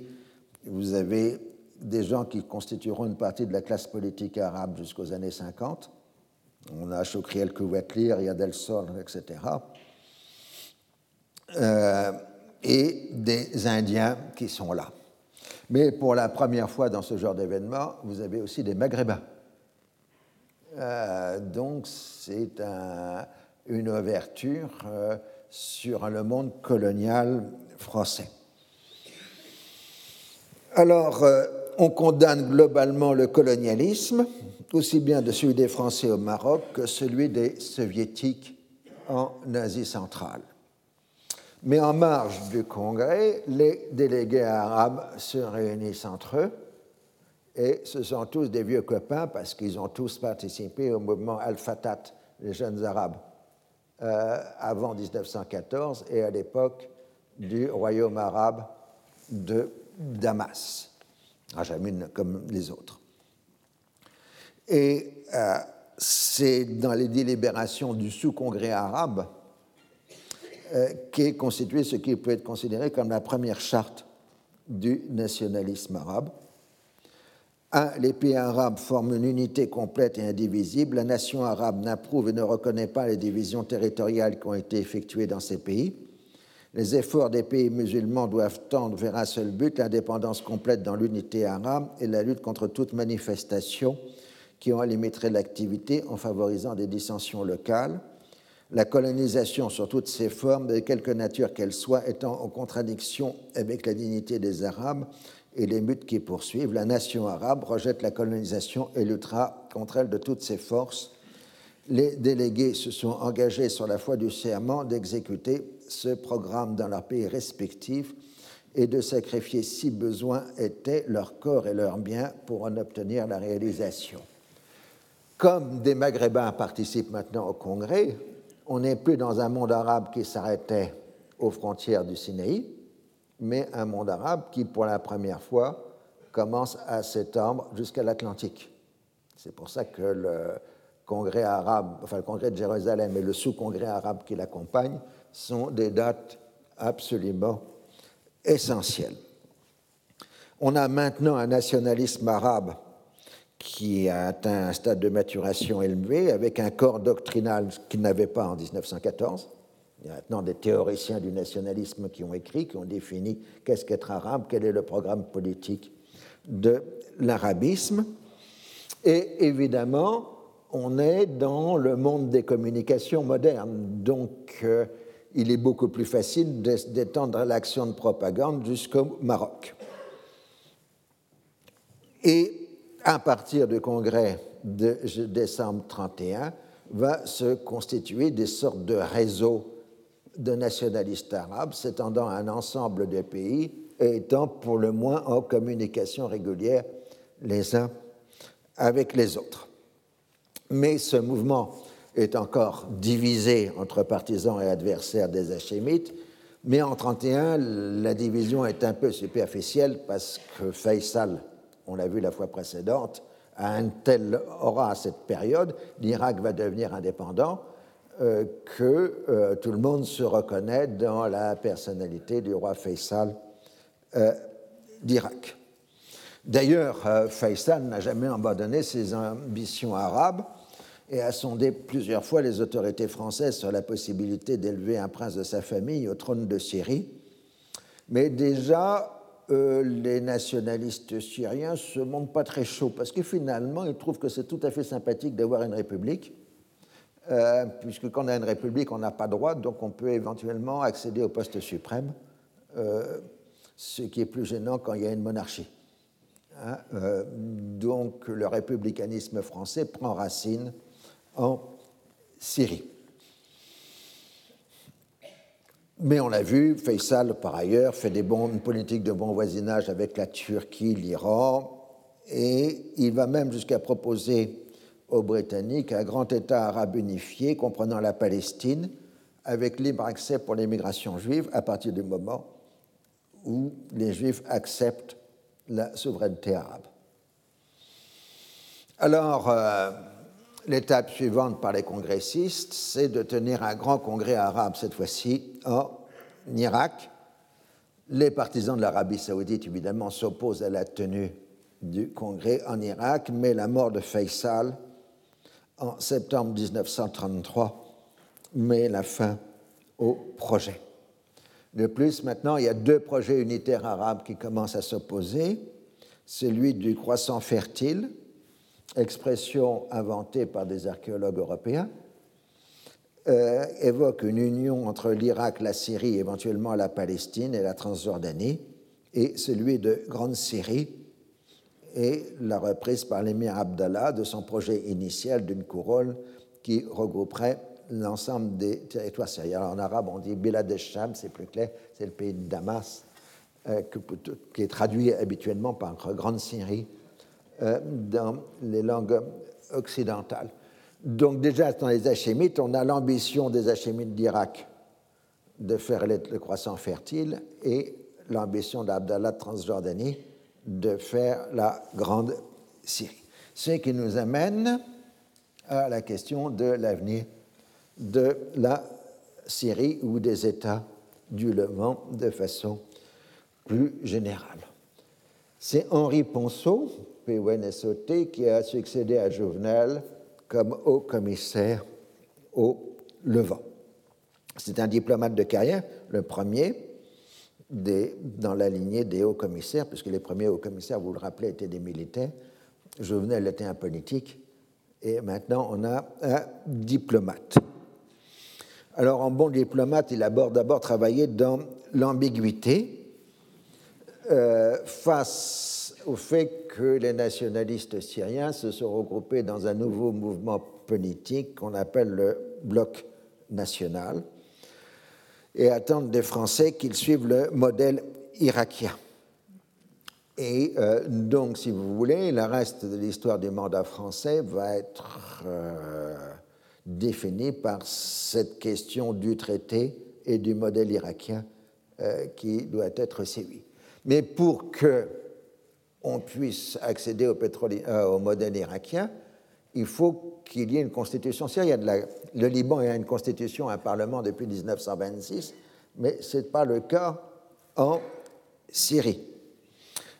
vous avez des gens qui constitueront une partie de la classe politique arabe jusqu'aux années 50. On a Chokri el-Kouatli, Riyad el-Sol, etc. Euh, et des Indiens qui sont là. Mais pour la première fois dans ce genre d'événement, vous avez aussi des Maghrébins. Euh, donc c'est une ouverture euh, sur le monde colonial français. Alors, euh, on condamne globalement le colonialisme, aussi bien de celui des Français au Maroc que celui des Soviétiques en Asie centrale. Mais en marge du Congrès, les délégués arabes se réunissent entre eux Et ce sont tous des vieux copains parce qu'ils ont tous participé au mouvement Al-Fatat, les jeunes Arabes, euh, avant 1914 et à l'époque du royaume arabe de Damas, Rajamine comme les autres. Et euh, c'est dans les délibérations du sous-congrès arabe qu'est constitué ce qui peut être considéré comme la première charte du nationalisme arabe. Un, les pays arabes forment une unité complète et indivisible. La nation arabe n'approuve et ne reconnaît pas les divisions territoriales qui ont été effectuées dans ces pays. Les efforts des pays musulmans doivent tendre vers un seul but, l'indépendance complète dans l'unité arabe et la lutte contre toute manifestation qui en limiterait l'activité en favorisant des dissensions locales. La colonisation sur toutes ses formes, de quelque nature qu'elle soit, étant en contradiction avec la dignité des Arabes et les buts qui poursuivent, la nation arabe rejette la colonisation et luttera contre elle de toutes ses forces. Les délégués se sont engagés sur la foi du serment d'exécuter ce programme dans leurs pays respectifs et de sacrifier, si besoin était, leur corps et leurs biens pour en obtenir la réalisation. Comme des Maghrébins participent maintenant au Congrès, on n'est plus dans un monde arabe qui s'arrêtait aux frontières du Sinaï, mais un monde arabe qui, pour la première fois, commence à s'étendre jusqu'à l'Atlantique. C'est pour ça que le congrès arabe, enfin le congrès de Jérusalem et le sous-congrès arabe qui l'accompagne sont des dates absolument essentielles. On a maintenant un nationalisme arabe qui a atteint un stade de maturation élevé, avec un corps doctrinal qu'il n'avait pas en 1914. Il y a maintenant des théoriciens du nationalisme qui ont écrit, qui ont défini qu'est-ce qu'être arabe, quel est le programme politique de l'arabisme. Et évidemment, on est dans le monde des communications modernes, donc euh, il est beaucoup plus facile d'étendre l'action de propagande jusqu'au Maroc. Et à partir du congrès de décembre 31, va se constituer des sortes de réseaux de nationalistes arabes s'étendant à un ensemble de pays et étant pour le moins en communication régulière les uns avec les autres. Mais ce mouvement est encore divisé entre partisans et adversaires des Hachémites, mais en 31, la division est un peu superficielle parce que Faisal on l'a vu la fois précédente, a un tel aura à cette période, l'Irak va devenir indépendant, euh, que euh, tout le monde se reconnaît dans la personnalité du roi Faisal euh, d'Irak. D'ailleurs, Faisal n'a jamais abandonné ses ambitions arabes et a sondé plusieurs fois les autorités françaises sur la possibilité d'élever un prince de sa famille au trône de Syrie. Mais déjà, euh, les nationalistes syriens se montrent pas très chauds, parce que finalement, ils trouvent que c'est tout à fait sympathique d'avoir une république, euh, puisque quand on a une république, on n'a pas droit, donc on peut éventuellement accéder au poste suprême, euh, ce qui est plus gênant quand il y a une monarchie. Hein. donc le républicanisme français prend racine en Syrie. Mais on l'a vu, Faisal, par ailleurs, fait des bons, une politique de bon voisinage avec la Turquie, l'Iran, et il va même jusqu'à proposer aux Britanniques un grand État arabe unifié comprenant la Palestine, avec libre accès pour l'immigration juive à partir du moment où les Juifs acceptent la souveraineté arabe. Alors, euh, L'étape suivante par les congressistes, c'est de tenir un grand congrès arabe, cette fois-ci en Irak. Les partisans de l'Arabie saoudite, évidemment, s'opposent à la tenue du congrès en Irak, mais la mort de Faisal en septembre 1933 met la fin au projet. De plus, maintenant, il y a deux projets unitaires arabes qui commencent à s'opposer. Celui du croissant fertile, expression inventée par des archéologues européens, euh, évoque une union entre l'Irak, la Syrie, éventuellement la Palestine et la Transjordanie, et celui de Grande Syrie, et la reprise par l'émir Abdallah de son projet initial d'une couronne qui regrouperait l'ensemble des territoires syriens. en arabe, on dit Bilad sham c'est plus clair, c'est le pays de Damas, euh, qui est traduit habituellement par Grande Syrie dans les langues occidentales. Donc déjà dans les Hachémites, on a l'ambition des Hachémites d'Irak de faire le croissant fertile et l'ambition d'Abdallah de Transjordanie de faire la grande Syrie. Ce qui nous amène à la question de l'avenir de la Syrie ou des États du Levant de façon plus générale. C'est Henri Ponceau, PONSOT, qui a succédé à Jovenel comme haut commissaire au Levant. C'est un diplomate de carrière, le premier des, dans la lignée des hauts commissaires, puisque les premiers hauts commissaires, vous le rappelez, étaient des militaires. Jovenel était un politique, et maintenant on a un diplomate. Alors, en bon diplomate, il a d'abord travaillé dans l'ambiguïté euh, face au fait que les nationalistes syriens se sont regroupés dans un nouveau mouvement politique qu'on appelle le bloc national et attendent des Français qu'ils suivent le modèle irakien. Et euh, donc, si vous voulez, le reste de l'histoire du mandat français va être euh, défini par cette question du traité et du modèle irakien euh, qui doit être sévi. Mais pour que on puisse accéder au, pétrole, au modèle irakien, il faut qu'il y ait une constitution syrienne. le Liban a une constitution, un parlement depuis 1926, mais ce n'est pas le cas en Syrie.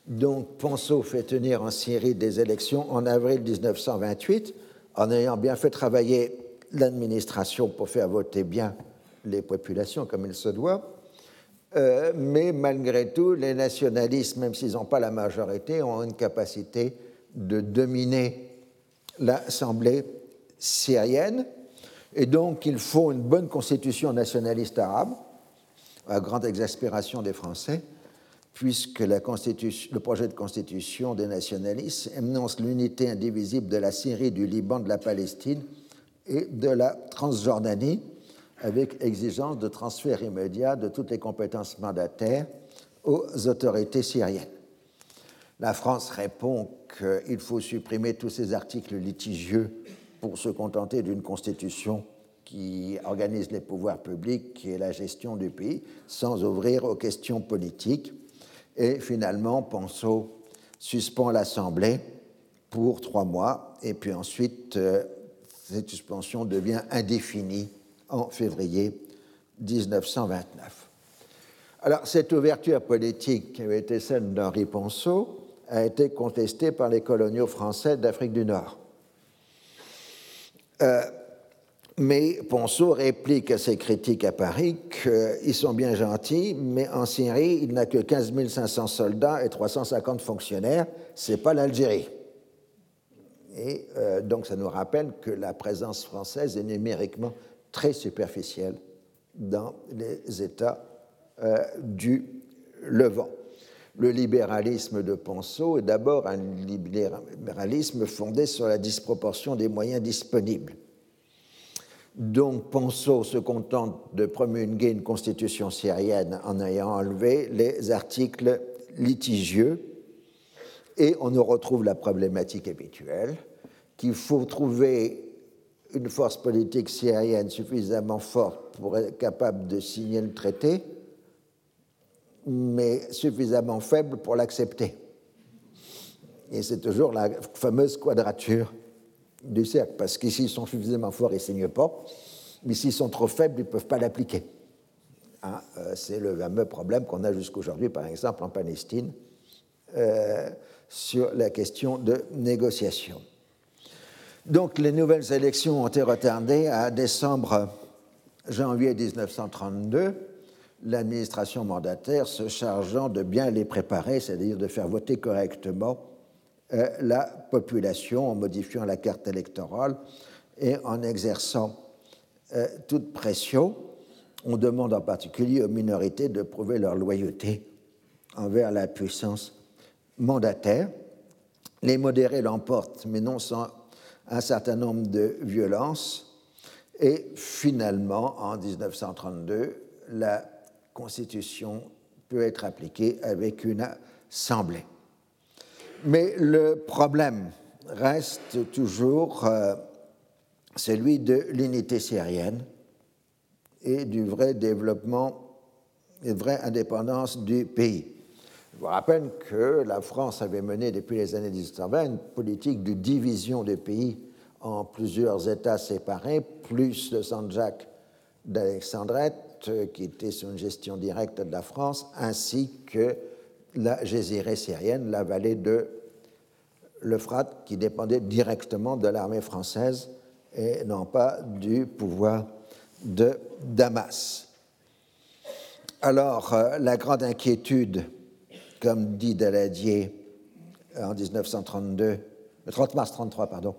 Donc Ponceau fait tenir en Syrie des élections en avril 1928, en ayant bien fait travailler l'administration pour faire voter bien les populations comme il se doit. Euh, mais malgré tout, les nationalistes, même s'ils n'ont pas la majorité, ont une capacité de dominer l'Assemblée syrienne. Et donc, il faut une bonne constitution nationaliste arabe, à grande exaspération des Français, puisque le projet de constitution des nationalistes énonce l'unité indivisible de la Syrie, du Liban, de la Palestine et de la Transjordanie, avec exigence de transfert immédiat de toutes les compétences mandataires aux autorités syriennes. La France répond qu'il faut supprimer tous ces articles litigieux pour se contenter d'une constitution qui organise les pouvoirs publics et la gestion du pays sans ouvrir aux questions politiques. Et finalement, Ponceau suspend l'Assemblée pour trois mois et puis ensuite euh, cette suspension devient indéfinie en février 1929. Alors cette ouverture politique qui avait été celle d'Henri Ponceau a été contesté par les coloniaux français d'Afrique du Nord. Euh, mais Ponceau réplique à ces critiques à Paris qu'ils sont bien gentils, mais en Syrie, il n'a que 15 500 soldats et 350 fonctionnaires. Ce n'est pas l'Algérie. Et euh, donc, ça nous rappelle que la présence française est numériquement très superficielle dans les États euh, du Levant le libéralisme de Ponceau est d'abord un libéralisme fondé sur la disproportion des moyens disponibles. Donc Ponceau se contente de promulguer une constitution syrienne en ayant enlevé les articles litigieux et on nous retrouve la problématique habituelle qu'il faut trouver une force politique syrienne suffisamment forte pour être capable de signer le traité mais suffisamment faible pour l'accepter. Et c'est toujours la fameuse quadrature du cercle, parce qu'ici, ils sont suffisamment forts, ils ne signent pas, mais s'ils sont trop faibles, ils ne peuvent pas l'appliquer. Hein, euh, c'est le fameux problème qu'on a jusqu'aujourd'hui, par exemple, en Palestine, euh, sur la question de négociation. Donc, les nouvelles élections ont été retardées à décembre-janvier 1932 l'administration mandataire se chargeant de bien les préparer, c'est-à-dire de faire voter correctement euh, la population en modifiant la carte électorale et en exerçant euh, toute pression. On demande en particulier aux minorités de prouver leur loyauté envers la puissance mandataire. Les modérés l'emportent, mais non sans un certain nombre de violences. Et finalement, en 1932, la constitution peut être appliquée avec une assemblée. Mais le problème reste toujours euh, celui de l'unité syrienne et du vrai développement et vraie indépendance du pays. Vous rappelle que la France avait mené depuis les années 1820 une politique de division du pays en plusieurs États séparés, plus le Saint-Jacques d'Alexandrette, euh, qui était sous une gestion directe de la France, ainsi que la Gésirée syrienne, la vallée de l'Euphrate, qui dépendait directement de l'armée française et non pas du pouvoir de Damas. Alors, euh, la grande inquiétude, comme dit Daladier en 1932, le 30 mars 33, pardon,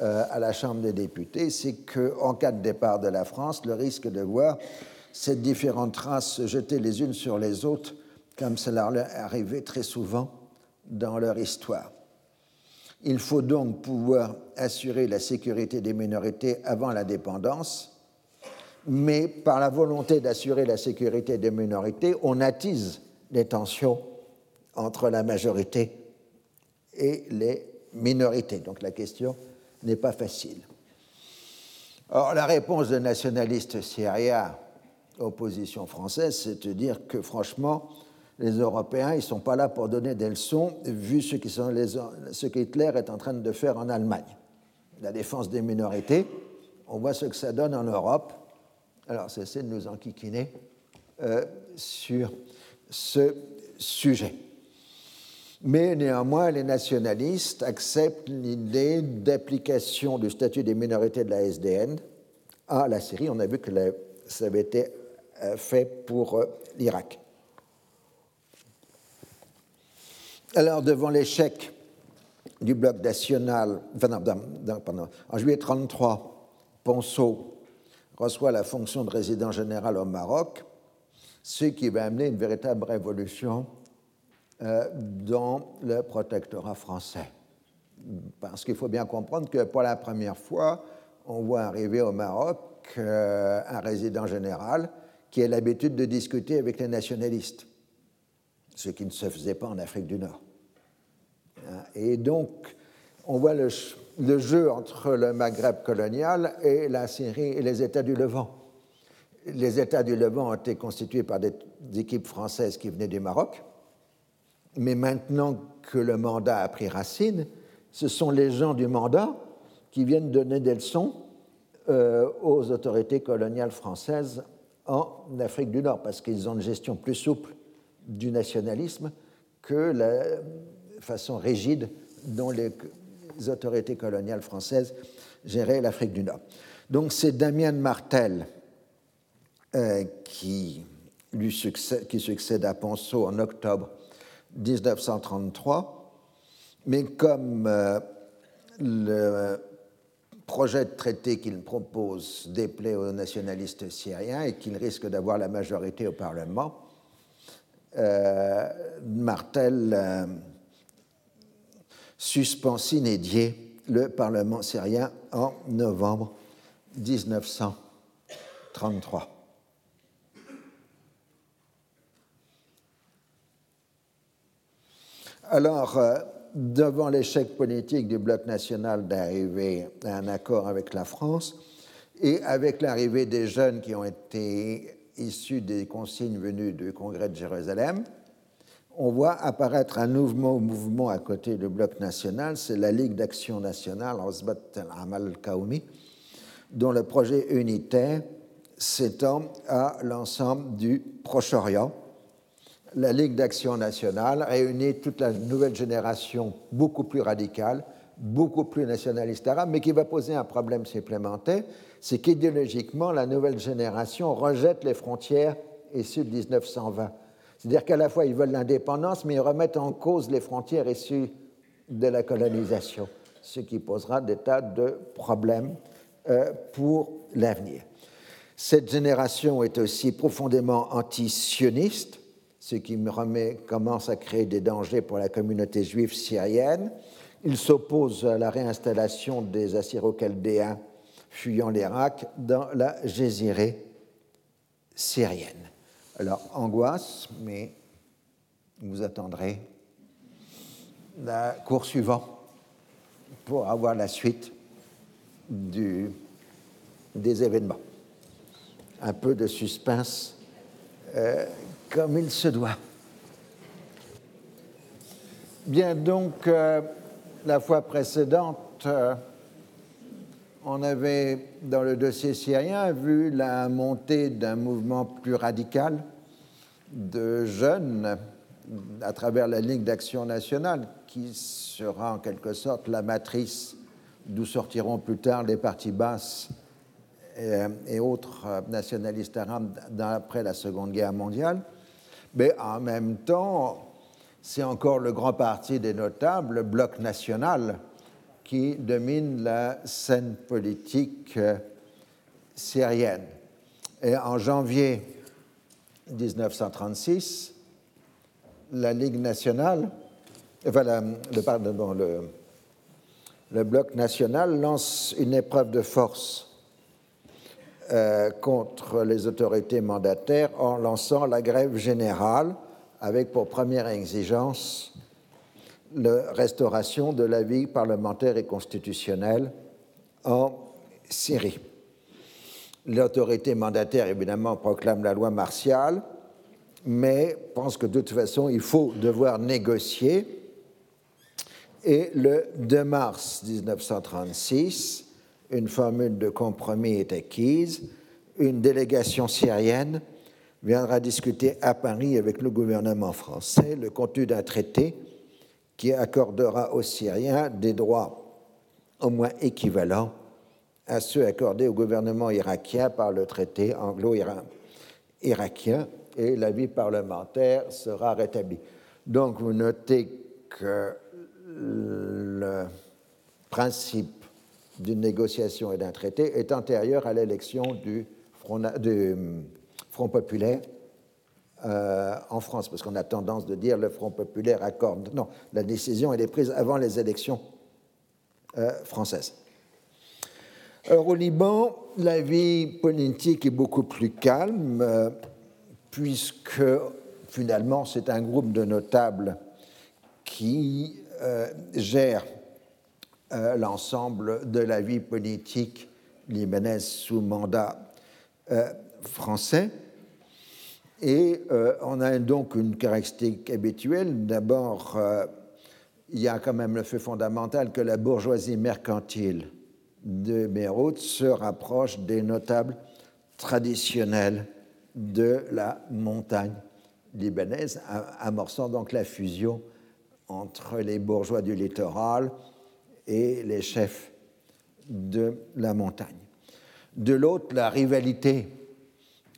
euh, à la Chambre des députés, c'est qu'en cas de départ de la France, le risque de voir ces différentes races se jeter les unes sur les autres, comme cela leur est arrivé très souvent dans leur histoire. Il faut donc pouvoir assurer la sécurité des minorités avant l'indépendance, mais par la volonté d'assurer la sécurité des minorités, on attise les tensions entre la majorité et les minorités. Donc la question n'est pas facile. Or, la réponse de nationalistes syriens aux positions françaises, c'est de dire que franchement, les Européens, ils ne sont pas là pour donner des leçons, vu ce, qui sont les, ce qu'Hitler est en train de faire en Allemagne. La défense des minorités, on voit ce que ça donne en Europe. Alors, c'est de nous enquiquiner euh, sur ce sujet. Mais néanmoins, les nationalistes acceptent l'idée d'application du statut des minorités de la SDN à la Syrie. On a vu que ça avait été euh, fait pour euh, l'Irak. Alors, devant l'échec du bloc national, en juillet 1933, Ponceau reçoit la fonction de résident général au Maroc, ce qui va amener une véritable révolution dans le protectorat français. Parce qu'il faut bien comprendre que pour la première fois, on voit arriver au Maroc euh, un résident général qui a l'habitude de discuter avec les nationalistes, ce qui ne se faisait pas en Afrique du Nord. Et donc, on voit le jeu entre le Maghreb colonial et la Syrie et les États du Levant. Les États du Levant ont été constitués par des équipes françaises qui venaient du Maroc, mais maintenant que le mandat a pris racine, ce sont les gens du mandat qui viennent donner des leçons euh, aux autorités coloniales françaises en Afrique du Nord, parce qu'ils ont une gestion plus souple du nationalisme que la façon rigide dont les autorités coloniales françaises géraient l'Afrique du Nord. Donc c'est Damien Martel euh, qui, succède, qui succède à Ponceau en octobre 1933, mais comme euh, le projet de traité qu'il propose déplaît aux nationalistes syriens et qu'il risque d'avoir la majorité au Parlement, euh, Martel euh, suspend s'inédier le Parlement syrien en novembre 1933. Alors, euh, devant l'échec politique du bloc national d'arriver à un accord avec la France, et avec l'arrivée des jeunes qui ont été issus des consignes venues du Congrès de Jérusalem, on voit apparaître un nouveau mouvement à côté du bloc national, c'est la Ligue d'action nationale, al-Amal Kaoumi, dont le projet unitaire s'étend à l'ensemble du Proche-Orient la Ligue d'action nationale réunit toute la nouvelle génération beaucoup plus radicale, beaucoup plus nationaliste arabe, mais qui va poser un problème supplémentaire, c'est qu'idéologiquement, la nouvelle génération rejette les frontières issues de 1920. C'est-à-dire qu'à la fois, ils veulent l'indépendance, mais ils remettent en cause les frontières issues de la colonisation, ce qui posera des tas de problèmes euh, pour l'avenir. Cette génération est aussi profondément anti-sioniste, ce qui me remet, commence à créer des dangers pour la communauté juive syrienne. Il s'oppose à la réinstallation des Assyro-Chaldéens fuyant l'Irak dans la Jésirée syrienne. Alors, angoisse, mais vous attendrez la cours suivant pour avoir la suite des événements. Un peu de suspense euh, comme il se doit. Bien, donc, euh, la fois précédente, euh, on avait, dans le dossier syrien, vu la montée d'un mouvement plus radical de jeunes à travers la Ligue d'action nationale, qui sera en quelque sorte la matrice d'où sortiront plus tard les partis basses et, autres nationalistes arabes après la Seconde Guerre mondiale. Mais en même temps, c'est encore le grand parti des notables, le bloc national, qui domine la scène politique euh, syrienne. Et en janvier 1936, la Ligue nationale, enfin, le, bloc national lance une épreuve de force euh, contre les autorités mandataires en lançant la grève générale avec pour première exigence la restauration de la vie parlementaire et constitutionnelle en Syrie. L'autorité mandataire, évidemment, proclame la loi martiale, mais pense que de toute façon, il faut devoir négocier. Et le 2 mars 1936, une formule de compromis est acquise. Une délégation syrienne viendra discuter à Paris avec le gouvernement français le contenu d'un traité qui accordera aux Syriens des droits au moins équivalents à ceux accordés au gouvernement irakien par le traité anglo-irakien et la vie parlementaire sera rétablie. Donc vous notez que le principe d'une négociation et d'un traité est antérieur à l'élection du Front, du Front populaire euh, en France, parce qu'on a tendance de dire le Front populaire accorde. Non, la décision elle est prise avant les élections euh, françaises. Alors au Liban, la vie politique est beaucoup plus calme, euh, puisque finalement c'est un groupe de notables qui gère l'ensemble de la vie politique libanaise sous mandat français. Et euh, on a donc une caractéristique habituelle. D'abord, euh, il y a quand même le fait fondamental que la bourgeoisie mercantile de Beyrouth se rapproche des notables traditionnels de la montagne libanaise, amorçant donc la fusion entre les bourgeois du littoral et les chefs de la montagne. De l'autre, la rivalité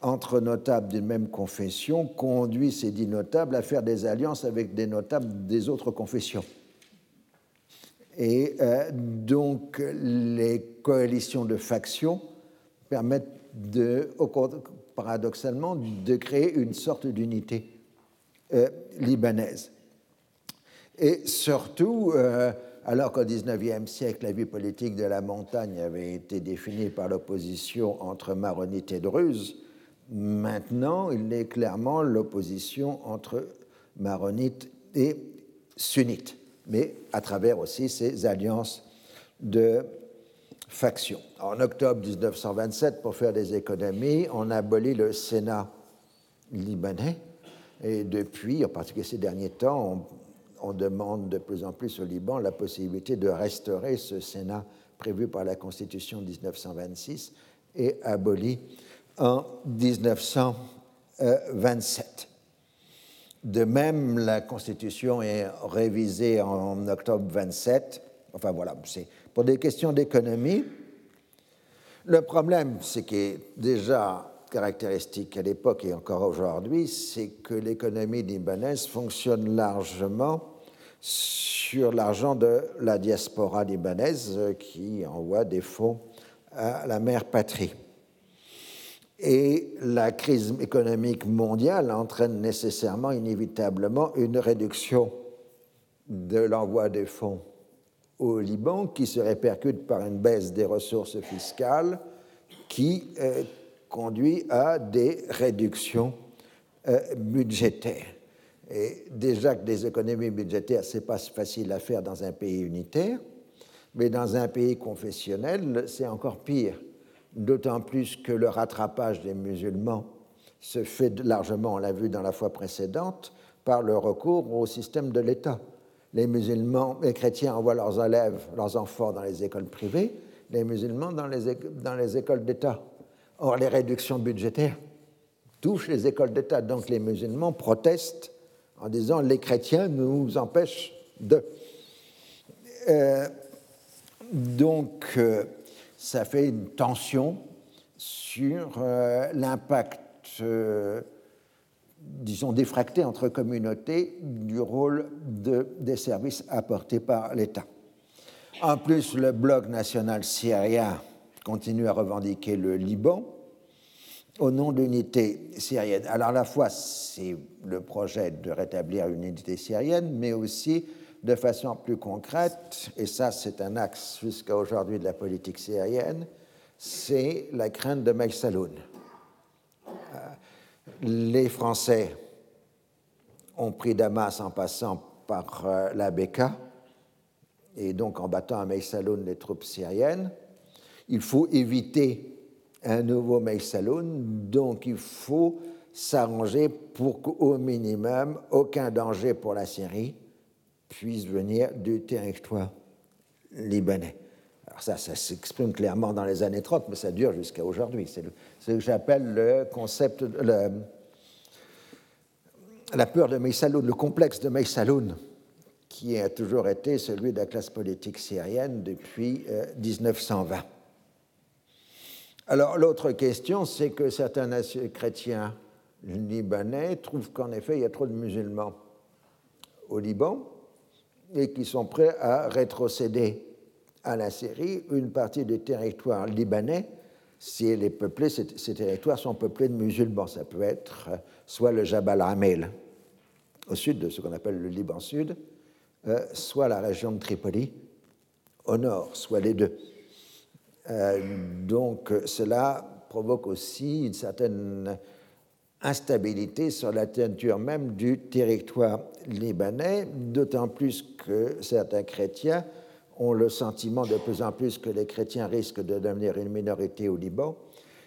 entre notables d'une même confession conduit ces dix notables à faire des alliances avec des notables des autres confessions. Et euh, donc les coalitions de factions permettent paradoxalement de créer une sorte d'unité euh, libanaise. Et surtout, euh, alors qu'au XIXe siècle, la vie politique de la montagne avait été définie par l'opposition entre maronites et druzes, Maintenant, il est clairement l'opposition entre maronites et sunnites, mais à travers aussi ces alliances de factions. En octobre 1927, pour faire des économies, on abolit le Sénat libanais, et depuis, en particulier ces derniers temps, on, on demande de plus en plus au Liban la possibilité de restaurer ce Sénat prévu par la Constitution 1926 et aboli en 1927. De même, la Constitution est révisée en octobre 27. Enfin voilà, c'est pour des questions d'économie. Le problème, c'est qui est déjà caractéristique à l'époque et encore aujourd'hui, c'est que l'économie libanaise fonctionne largement sur l'argent de la diaspora libanaise qui envoie des fonds à la mère patrie. Et la crise économique mondiale entraîne nécessairement, inévitablement, une réduction de l'envoi des fonds au Liban qui se répercute par une baisse des ressources fiscales qui euh, conduit à des réductions euh, budgétaires. Et déjà que des économies budgétaires, ce n'est pas facile à faire dans un pays unitaire, mais dans un pays confessionnel, c'est encore pire. D'autant plus que le rattrapage des musulmans se fait largement, on l'a vu dans la fois précédente, par le recours au système de l'État. Les musulmans, les chrétiens envoient leurs élèves, leurs enfants dans les écoles privées, les musulmans dans les, dans les écoles d'État. Or, les réductions budgétaires touchent les écoles d'État. Donc, les musulmans protestent en disant les chrétiens nous empêchent de. Euh, donc, euh, ça fait une tension sur euh, l'impact, disons, défracté entre communautés du rôle de, des services apportés par l'État. En plus, le bloc national syrien continue à revendiquer le Liban au nom de l'unité syrienne. Alors à la fois, c'est le projet de rétablir une unité syrienne, mais aussi de façon plus concrète, et ça c'est un axe jusqu'à aujourd'hui de la politique syrienne, c'est la crainte de Maïsaloun. Euh, les Français ont pris Damas en passant par euh, la Beka, et donc en battant à Maïsaloun les troupes syriennes. Il faut éviter un nouveau Maïsaloun, donc il faut s'arranger pour qu'au minimum aucun danger pour la Syrie puisse venir du territoire libanais. Alors ça, ça s'exprime clairement dans les années 30, mais ça dure jusqu'à aujourd'hui. C'est ce que j'appelle le concept, la peur de Maïsaloun, le complexe de Maïsaloun, qui a toujours été celui de la classe politique syrienne depuis 1920. Alors l'autre question, c'est que certains chrétiens libanais trouvent qu'en effet, il y a trop de musulmans au Liban et qui sont prêts à rétrocéder à la Syrie une partie du territoire libanais si elle est peuplée, ces, territoires sont peuplés de musulmans. Ça peut être soit le Jabal Amel, au sud de ce qu'on appelle le Liban Sud, euh, soit la région de Tripoli, au nord, soit les deux. Euh, donc cela provoque aussi une certaine instabilité sur la teinture même du territoire libanais, d'autant plus que certains chrétiens ont le sentiment de plus en plus que les chrétiens risquent de devenir une minorité au Liban,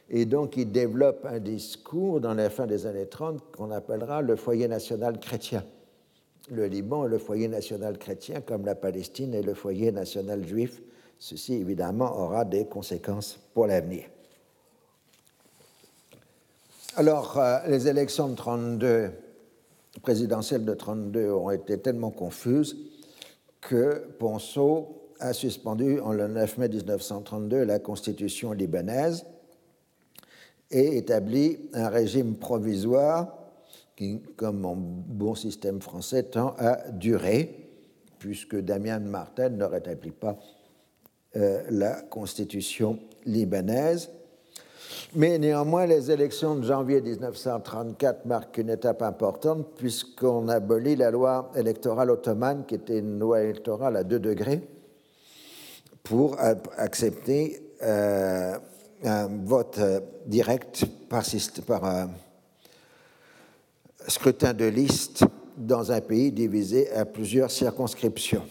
et donc ils développent un discours dans la fin des années 30 qu'on appellera le foyer national chrétien. Le Liban est le foyer national chrétien comme la Palestine est le foyer national juif. Ceci évidemment aura des conséquences pour l'avenir. Alors, euh, les élections de 32, présidentielles de 32 ont été tellement confuses que Ponceau a suspendu en le 9 mai 1932 la constitution libanaise et établi un régime provisoire qui, comme en bon système français, tend à durer, puisque Damien Martel ne rétablit pas la constitution libanaise. Mais néanmoins, les élections de janvier 1934 marquent une étape importante puisqu'on abolit la loi électorale ottomane, qui était une loi électorale à deux degrés, pour accepter euh, un vote euh, direct par, par euh, scrutin de liste dans un pays divisé à plusieurs circonscriptions.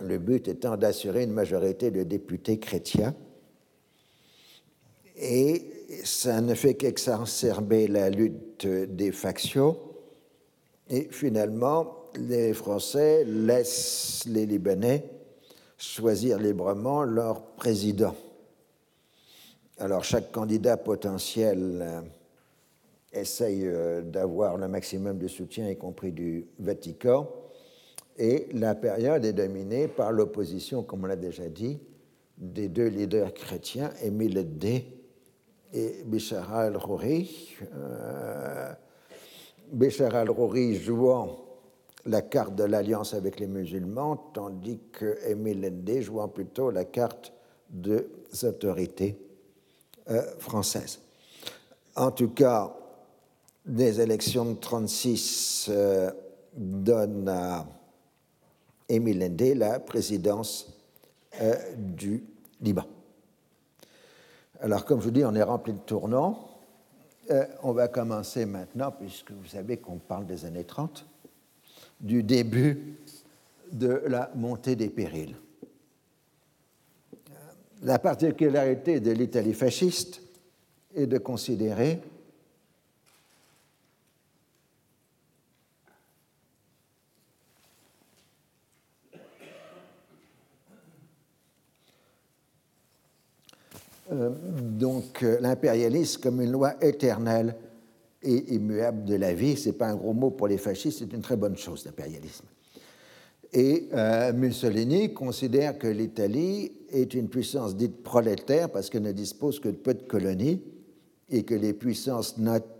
Le but étant d'assurer une majorité de députés chrétiens et ça ne fait qu'exacerber la lutte des factions. Et finalement, les Français laissent les Libanais choisir librement leur président. Alors chaque candidat potentiel euh, essaye euh, d'avoir le maximum de soutien, y compris du Vatican, et la période est dominée par l'opposition, comme on l'a déjà dit, des deux leaders chrétiens, Émile D et Béchara el-Rouri. Euh, Béchara el-Rouri jouant la carte de l'alliance avec les musulmans, tandis que Émile Ndé jouant plutôt la carte des autorités euh, françaises. En tout cas, les élections de 1936 euh, donnent à Émile Ndé la présidence euh, du Liban. Alors, comme je vous dis, on est rempli de tournants. on va commencer maintenant, puisque vous savez qu'on parle des années 30, du début de la montée des périls. La particularité de l'Italie fasciste est de considérer donc euh, l'impérialisme comme une loi éternelle et immuable de la vie. Ce n'est pas un gros mot pour les fascistes, c'est une très bonne chose, l'impérialisme. Et euh, Mussolini considère que l'Italie est une puissance dite prolétaire parce qu'elle ne dispose que de peu de colonies et que les puissances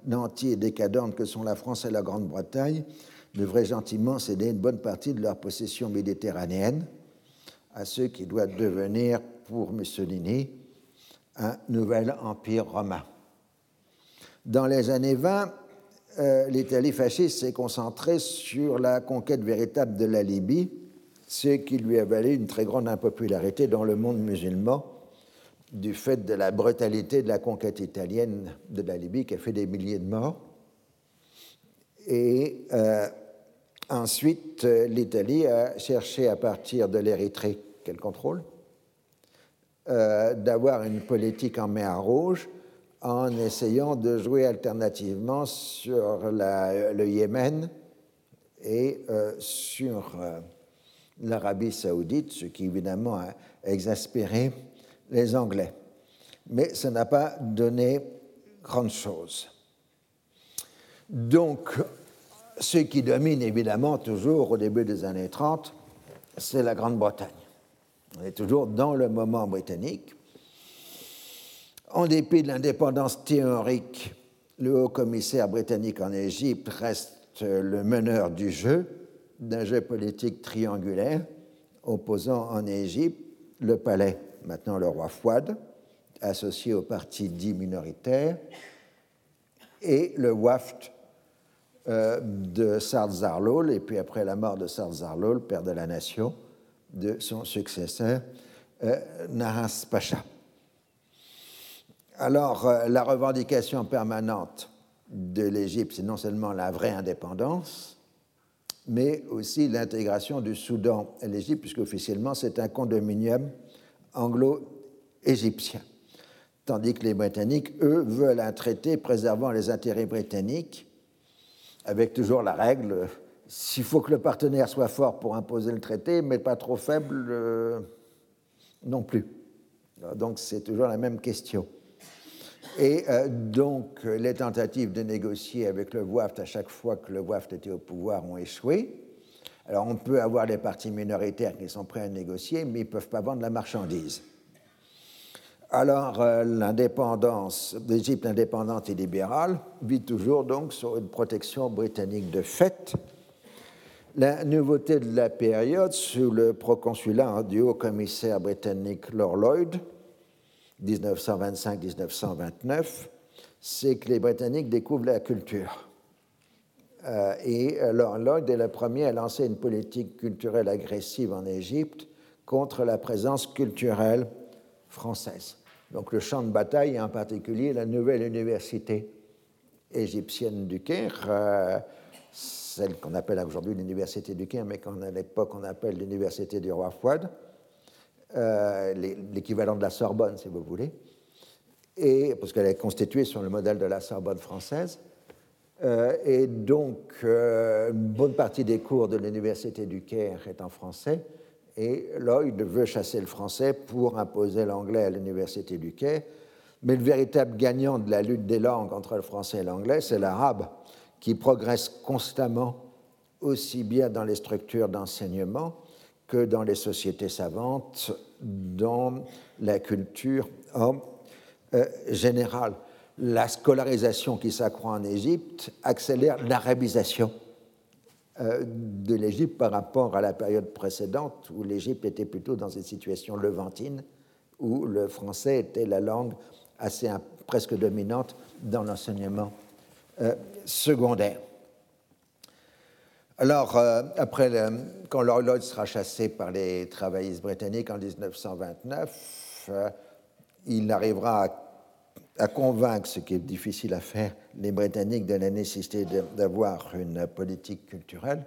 nanties et décadentes que sont la France et la Grande-Bretagne devraient gentiment céder une bonne partie de leurs possessions méditerranéennes à ce qui doit devenir pour Mussolini un nouvel empire romain. Dans les années 20, euh, l'Italie fasciste s'est concentrée sur la conquête véritable de la Libye, ce qui lui a valu une très grande impopularité dans le monde musulman du fait de la brutalité de la conquête italienne de la Libye qui a fait des milliers de morts. Et euh, ensuite, l'Italie a cherché à partir de l'Érythrée qu'elle contrôle euh, d'avoir une politique en mer Rouge en essayant de jouer alternativement sur le Yémen et euh, sur euh, l'Arabie saoudite, ce qui évidemment a exaspéré les Anglais. Mais ça n'a pas donné grande chose. Donc, ce qui domine évidemment toujours au début des années 30, c'est la Grande-Bretagne. On est toujours dans le moment britannique. En dépit de l'indépendance théorique, le haut commissaire britannique en Égypte reste le meneur du jeu, d'un jeu politique triangulaire, opposant en Égypte le palais, maintenant le roi Fouad, associé au parti dit minoritaire, et le Waft euh, de Sard Zarlol, et puis après la mort de Sard Zarlol, père de la nation, de son successeur, euh, Nahas Pacha. Alors, euh, la revendication permanente de l'Égypte, c'est non seulement la vraie indépendance, mais aussi l'intégration du Soudan à l'Égypte, puisque officiellement c'est un condominium anglo-égyptien. Tandis que les Britanniques, eux, veulent un traité préservant les intérêts britanniques, avec toujours la règle, s'il faut que le partenaire soit fort pour imposer le traité, mais pas trop faible euh, non plus. Donc c'est toujours la même question. Et euh, donc, les tentatives de négocier avec le WAFT à chaque fois que le WAFT était au pouvoir ont échoué. Alors, on peut avoir des partis minoritaires qui sont prêts à négocier, mais ils ne peuvent pas vendre la marchandise. Alors, euh, l'indépendance, l'Égypte indépendante et libérale vit toujours donc sur une protection britannique de fait. La nouveauté de la période, sous le proconsulat du haut commissaire britannique Lord Lloyd, 1925-1929, c'est que les Britanniques découvrent la culture. Euh, et Lord Lloyd est le premier à lancer une politique culturelle agressive en Égypte contre la présence culturelle française. Donc le champ de bataille, en particulier la nouvelle université égyptienne du Caire, euh, celle qu'on appelle aujourd'hui l'université du Caire, mais qu'à l'époque on appelle l'université du roi Fouad, euh, l'équivalent de la Sorbonne, si vous voulez, et, parce qu'elle est constituée sur le modèle de la Sorbonne française. Euh, et donc, euh, une bonne partie des cours de l'Université du Caire est en français, et Lloyd veut chasser le français pour imposer l'anglais à l'Université du Caire. Mais le véritable gagnant de la lutte des langues entre le français et l'anglais, c'est l'arabe, qui progresse constamment, aussi bien dans les structures d'enseignement que dans les sociétés savantes, dans la culture en euh, général. La scolarisation qui s'accroît en Égypte accélère l'arabisation euh, de l'Égypte par rapport à la période précédente où l'Égypte était plutôt dans une situation levantine, où le français était la langue assez presque dominante dans l'enseignement euh, secondaire. Alors, euh, après, quand Lloyd sera chassé par les travaillistes britanniques en 1929, euh, il arrivera à convaincre, ce qui est difficile à faire, les Britanniques de la nécessité d'avoir une politique culturelle.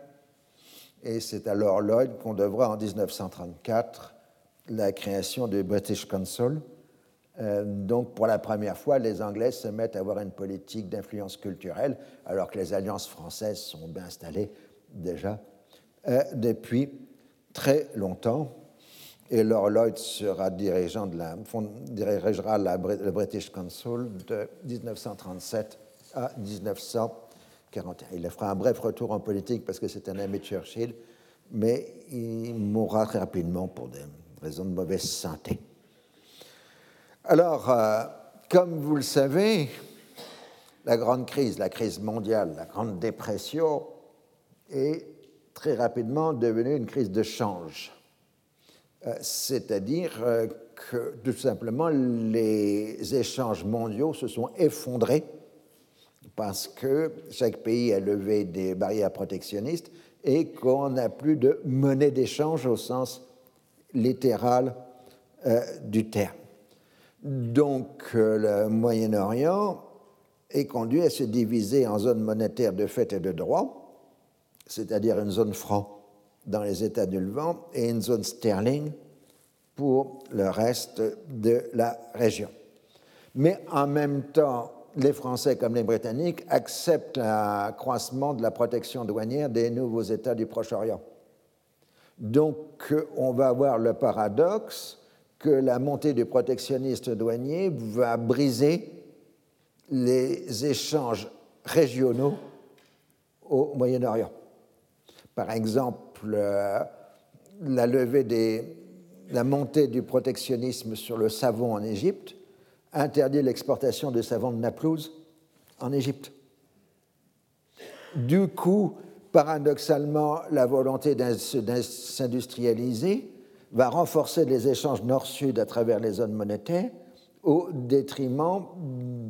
Et c'est alors Lloyd qu'on devra en 1934 la création du British Council. Euh, donc pour la première fois, les Anglais se mettent à avoir une politique d'influence culturelle, alors que les alliances françaises sont bien installées déjà euh, depuis très longtemps et Lord Lloyd sera dirigeant de la, dirigera le British Council de 1937 à 1941. Il fera un bref retour en politique parce que c'est un ami de Churchill, mais il mourra très rapidement pour des raisons de mauvaise santé. Alors, euh, comme vous le savez, la grande crise, la crise mondiale, la grande dépression est très rapidement devenue une crise de change euh, c'est-à-dire euh, que tout simplement les échanges mondiaux se sont effondrés parce que chaque pays a levé des barrières protectionnistes et qu'on n'a plus de monnaie d'échange au sens littéral du terme. Donc le Moyen-Orient est conduit à se diviser en zones monétaires de fait et de droit, c'est-à-dire une zone franc dans les États du Levant et une zone sterling pour le reste de la région. Mais en même temps, les Français comme les Britanniques acceptent l'accroissement de la protection douanière des nouveaux États du Proche-Orient. Donc on va avoir le paradoxe que la montée du protectionnisme douanier va briser les échanges régionaux au Moyen-Orient. Par exemple, la levée des, la montée du protectionnisme sur le savon en Égypte interdit l'exportation de savon de Naplouse en Égypte. Du coup, paradoxalement, la volonté de s'industrialiser va renforcer les échanges nord-sud à travers les zones monétaires au détriment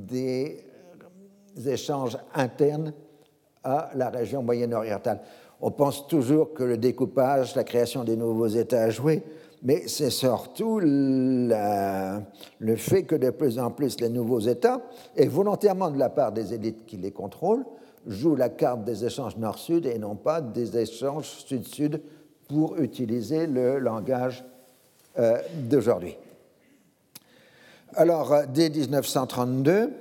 des échanges internes à la région moyen-orientale. On pense toujours que le découpage, la création des nouveaux États a joué, mais c'est surtout le fait que de plus en plus les nouveaux États, et volontairement de la part des élites qui les contrôlent, jouent la carte des échanges nord-sud et non pas des échanges sud-sud pour utiliser le langage euh, d'aujourd'hui. Alors, euh, dès 1932,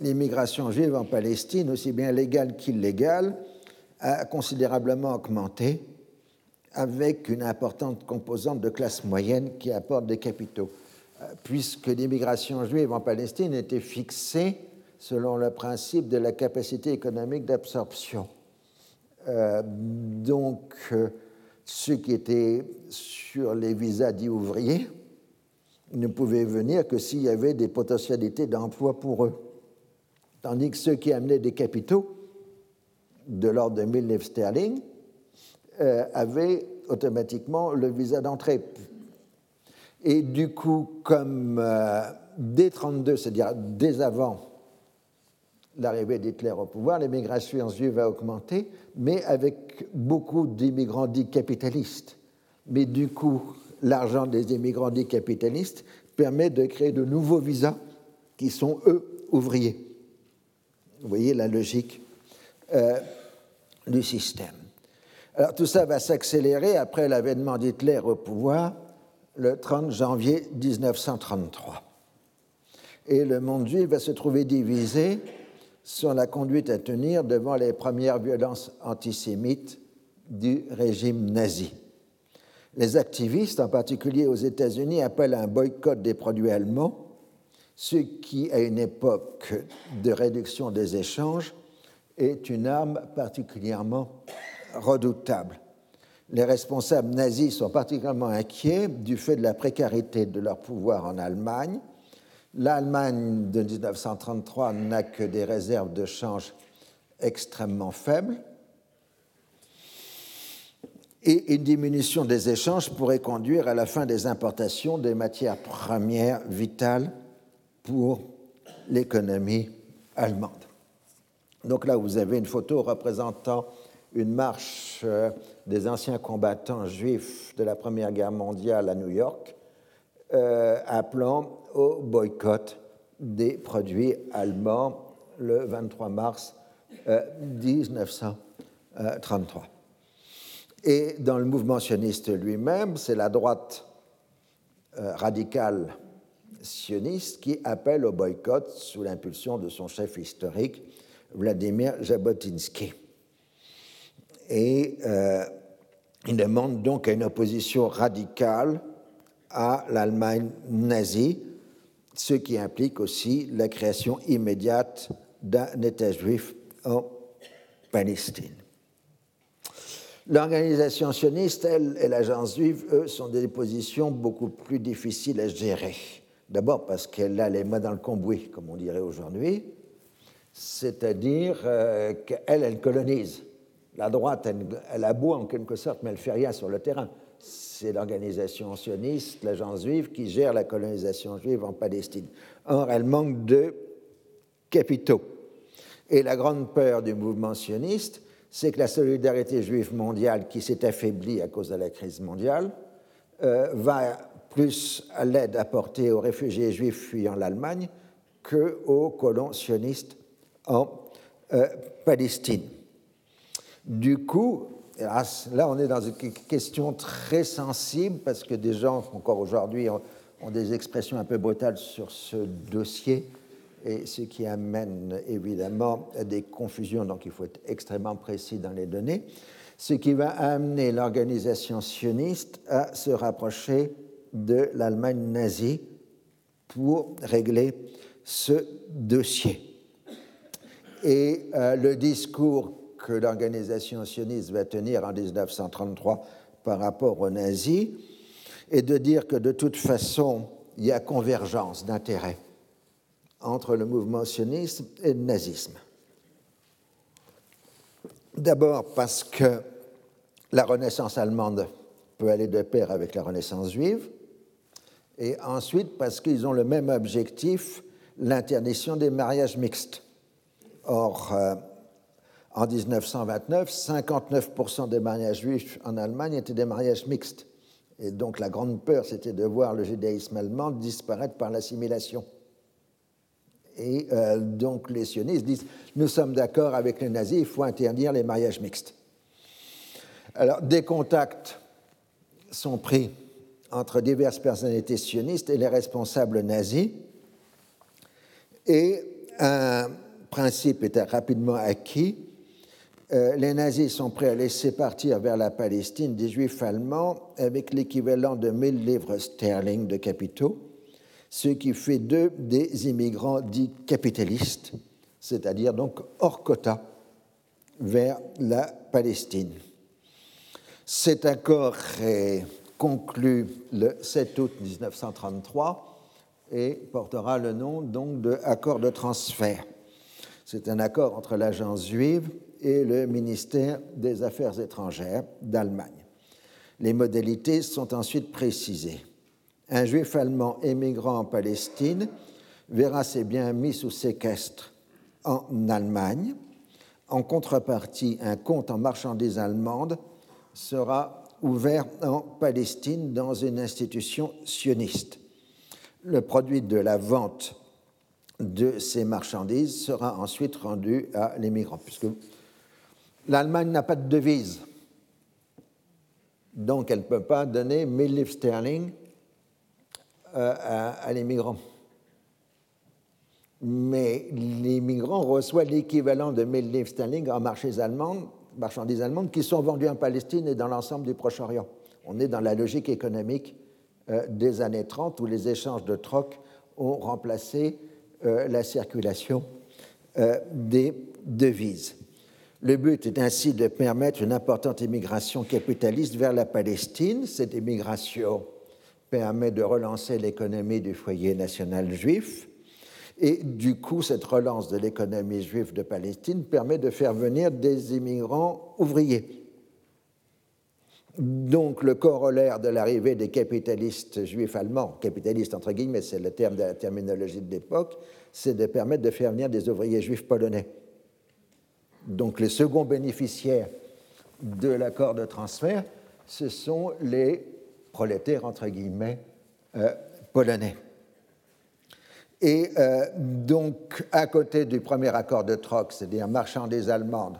l'immigration juive en Palestine, aussi bien légale qu'illégale, a considérablement augmenté avec une importante composante de classe moyenne qui apporte des capitaux, euh, puisque l'immigration juive en Palestine était fixée selon le principe de la capacité économique d'absorption. Donc, ceux qui étaient sur les visas dits ouvriers ne pouvaient venir que s'il y avait des potentialités d'emploi pour eux. Tandis que ceux qui amenaient des capitaux de l'ordre de 1000 livres sterling euh, avaient automatiquement le visa d'entrée. Et du coup, comme euh, dès 32, c'est-à-dire dès avant l'arrivée d'Hitler au pouvoir, l'immigration juive va augmenter, mais avec beaucoup d'immigrants dits capitalistes. Mais du coup, l'argent des immigrants dits capitalistes permet de créer de nouveaux visas qui sont, eux, ouvriers. Vous voyez la logique euh, du système. Alors tout ça va s'accélérer après l'avènement d'Hitler au pouvoir le 30 janvier 1933. Et le monde juif va se trouver divisé sur la conduite à tenir devant les premières violences antisémites du régime nazi. Les activistes, en particulier aux États-Unis, appellent à un boycott des produits allemands, ce qui, à une époque de réduction des échanges, est une arme particulièrement redoutable. Les responsables nazis sont particulièrement inquiets du fait de la précarité de leur pouvoir en Allemagne. L'Allemagne de 1933 n'a que des réserves de change extrêmement faibles. Et une diminution des échanges pourrait conduire à la fin des importations des matières premières vitales pour l'économie allemande. Donc là, vous avez une photo représentant une marche euh, des anciens combattants juifs de la Première Guerre mondiale à New York, euh, appelant au boycott des produits allemands le 23 mars 1933. Et dans le mouvement sioniste lui-même, c'est la droite radicale sioniste qui appelle au boycott sous l'impulsion de son chef historique, Vladimir Jabotinsky. Et euh, il demande donc une opposition radicale à l'Allemagne nazie, ce qui implique aussi la création immédiate d'un État juif en Palestine. L'organisation sioniste, elle, et l'agence juive, eux, sont des positions beaucoup plus difficiles à gérer. D'abord parce qu'elle a les mains dans le cambouis, comme on dirait aujourd'hui, c'est-à-dire euh, qu'elle, elle colonise. La droite, elle, elle aboie en quelque sorte, mais elle ne fait rien sur le terrain. C'est l'organisation sioniste, l'agence juive, qui gère la colonisation juive en Palestine. Or, elle manque de capitaux. Et la grande peur du mouvement sioniste, c'est que la solidarité juive mondiale, qui s'est affaiblie à cause de la crise mondiale, euh, va plus à l'aide apportée aux réfugiés juifs fuyant l'Allemagne qu'aux colons sionistes en euh, Palestine. Du coup, là on est dans une question très sensible parce que des gens, encore aujourd'hui, ont, des expressions un peu brutales sur ce dossier et ce qui amène évidemment des confusions, donc il faut être extrêmement précis dans les données, ce qui va amener l'organisation sioniste à se rapprocher de l'Allemagne nazie pour régler ce dossier. Et euh, le discours que l'organisation sioniste va tenir en 1933 par rapport aux nazis est de dire que de toute façon, il y a convergence d'intérêts entre le mouvement sioniste et le nazisme. D'abord parce que la Renaissance allemande peut aller de pair avec la Renaissance juive, et ensuite parce qu'ils ont le même objectif, l'interdiction des mariages mixtes. Or, euh, en 1929, 59% des mariages juifs en Allemagne étaient des mariages mixtes. Et donc la grande peur, c'était de voir le judaïsme allemand disparaître par l'assimilation. Et euh, donc les sionistes disent, nous sommes d'accord avec les nazis, il faut interdire les mariages mixtes. Alors des contacts sont pris entre diverses personnalités sionistes et les responsables nazis. Et un principe était rapidement acquis. Euh, les nazis sont prêts à laisser partir vers la Palestine des juifs allemands avec l'équivalent de 1000 livres sterling de capitaux, ce qui fait d'eux des immigrants dits capitalistes, c'est-à-dire donc hors quota vers la Palestine. Cet accord est conclu le 7 août 1933 et portera le nom donc de accord de transfert. C'est un accord entre l'agence juive et le ministère des Affaires étrangères d'Allemagne. Les modalités sont ensuite précisées. Un juif allemand émigrant en Palestine verra ses biens mis sous séquestre en Allemagne. En contrepartie, un compte en marchandises allemandes sera ouvert en Palestine dans une institution sioniste. Le produit de la vente de ces marchandises sera ensuite rendu à l'émigrant, puisque l'Allemagne n'a pas de devise. Donc elle ne peut pas donner 1000 livres sterling euh, à, à l'émigrant. Mais l'émigrant reçoit l'équivalent de 1000 livres sterling en marchés allemands marchandises allemandes qui sont vendues en Palestine et dans l'ensemble du Proche-Orient. On est dans la logique économique euh, des années 30 où les échanges de troc ont remplacé euh, la circulation des devises. Le but est ainsi de permettre une importante immigration capitaliste vers la Palestine. Cette immigration permet de relancer l'économie du foyer national juif et du coup, cette relance de l'économie juive de Palestine permet de faire venir des immigrants ouvriers. Donc le corollaire de l'arrivée des capitalistes juifs allemands, capitalistes entre guillemets, c'est le terme de la terminologie de l'époque, c'est de permettre de faire venir des ouvriers juifs polonais. Donc les seconds bénéficiaires de l'accord de transfert, ce sont les prolétaires entre guillemets euh, polonais. Et euh, donc, à côté du premier accord de troc, c'est-à-dire marchandises allemandes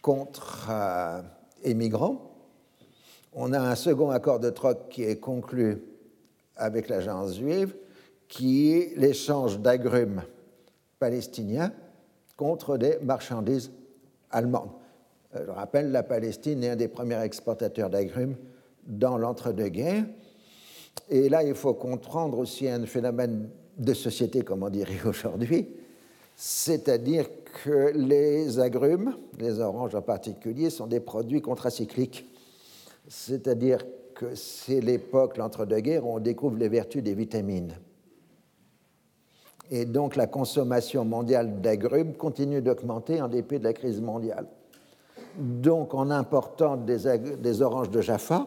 contre euh, émigrants, on a un second accord de troc qui est conclu avec l'agence juive, qui est l'échange d'agrumes palestiniens contre des marchandises allemandes. Euh, je rappelle, la Palestine est un des premiers exportateurs d'agrumes dans l'entre-deux-guerres. Et là, il faut comprendre aussi un phénomène de société, comme on dirait <laughs> aujourd'hui, c'est-à-dire que les agrumes, les oranges en particulier, sont des produits contracycliques. C'est-à-dire que c'est l'époque, l'entre-deux-guerres, où on découvre les vertus des vitamines. Et donc la consommation mondiale d'agrumes continue d'augmenter en dépit de la crise mondiale. Donc en important des, oranges de Jaffa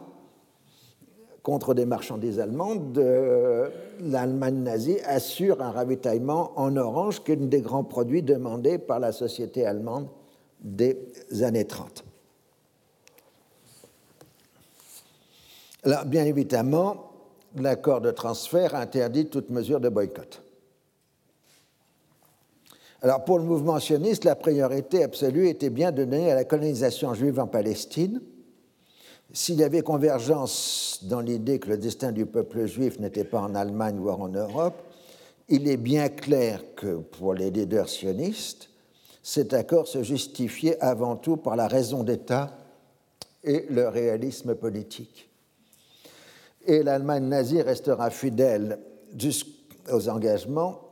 contre des marchandises allemandes, l'Allemagne nazie assure un ravitaillement en orange qui est un des grands produits demandés par la société allemande des années 30. Alors, bien évidemment, l'accord de transfert interdit toute mesure de boycott. Alors pour le mouvement sioniste, la priorité absolue était bien de donner à la colonisation juive en Palestine. S'il y avait convergence dans l'idée que le destin du peuple juif n'était pas en Allemagne ou en Europe, il est bien clair que pour les leaders sionistes, cet accord se justifiait avant tout par la raison d'État et le réalisme politique. Et l'Allemagne nazie restera fidèle aux engagements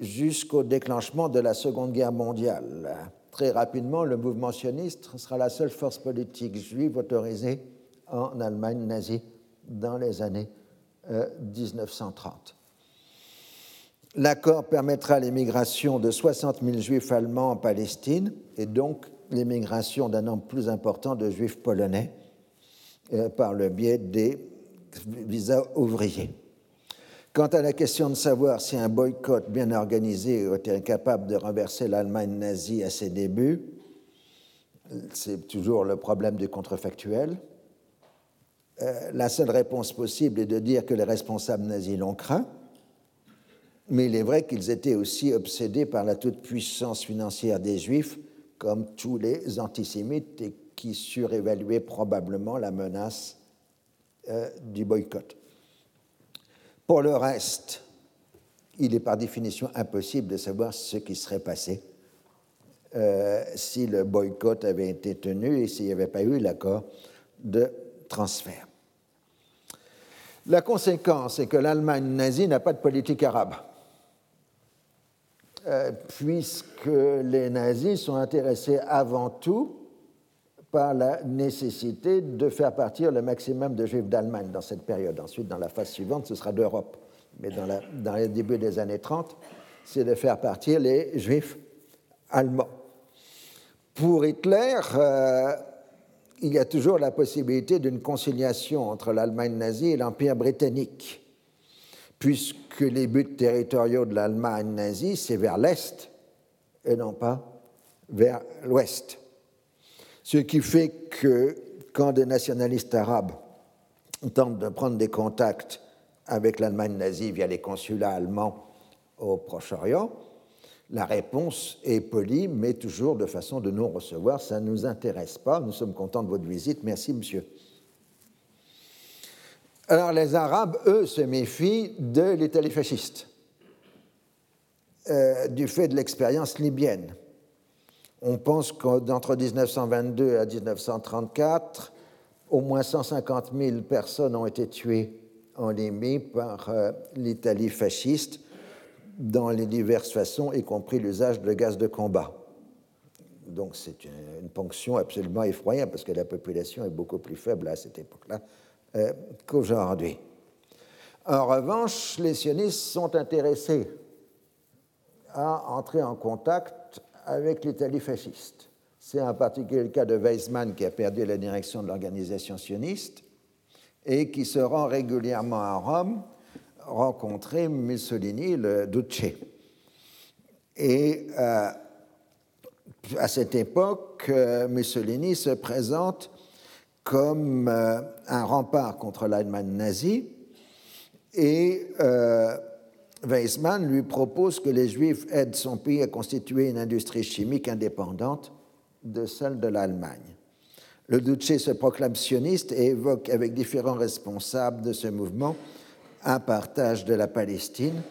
jusqu'au déclenchement de la Seconde Guerre mondiale. Très rapidement, le mouvement sioniste sera la seule force politique juive autorisée en Allemagne nazie dans les années 1930. Euh, L'accord permettra l'émigration de 60 000 juifs allemands en Palestine et donc l'émigration d'un nombre plus important de juifs polonais euh, par le biais des visas ouvriers. Quant à la question de savoir si un boycott bien organisé était capable de renverser l'Allemagne nazie à ses débuts, c'est toujours le problème du contrefactuel. Euh, la seule réponse possible est de dire que les responsables nazis l'ont craint, mais il est vrai qu'ils étaient aussi obsédés par la toute-puissance financière des Juifs, comme tous les antisémites, et qui surévaluaient probablement la menace euh, du boycott. Pour le reste, il est par définition impossible de savoir ce qui serait passé euh, si le boycott avait été tenu et s'il n'y avait pas eu l'accord de transfert. La conséquence est que l'Allemagne nazie n'a pas de politique arabe, euh, puisque les nazis sont intéressés avant tout par la nécessité de faire partir le maximum de juifs d'Allemagne dans cette période. Ensuite, dans la phase suivante, ce sera d'Europe. Mais dans, la, dans les débuts des années 30, c'est de faire partir les juifs allemands. Pour Hitler, euh, il y a toujours la possibilité d'une conciliation entre l'Allemagne nazie et l'Empire britannique, puisque les buts territoriaux de l'Allemagne nazie, c'est vers l'Est et non pas vers l'Ouest. Ce qui fait que quand des nationalistes arabes tentent de prendre des contacts avec l'Allemagne nazie via les consulats allemands au Proche-Orient, la réponse est polie, mais toujours de façon de non-recevoir. Ça ne nous intéresse pas. Nous sommes contents de votre visite. Merci, monsieur. Alors, les Arabes, eux, se méfient de l'Italie fasciste, euh, du fait de l'expérience libyenne. On pense qu'entre 1922 et 1934, au moins 150 000 personnes ont été tuées en Libye par euh, l'Italie fasciste dans les diverses façons, y compris l'usage de gaz de combat. Donc c'est une, ponction absolument effroyable parce que la population est beaucoup plus faible à cette époque-là euh, qu'aujourd'hui. En revanche, les sionistes sont intéressés à entrer en contact avec l'Italie fasciste. C'est en particulier le cas de Weizmann qui a perdu la direction de l'organisation sioniste et qui se rend régulièrement à Rome rencontrer Mussolini, le Duce. Et euh, à cette époque, euh, Mussolini se présente comme euh, un rempart contre l'Allemagne nazie et Weizmann lui propose que les Juifs aident son pays à constituer une industrie chimique indépendante de celle de l'Allemagne. Le Duce se proclame sioniste et évoque avec différents responsables de ce mouvement un partage de la Palestine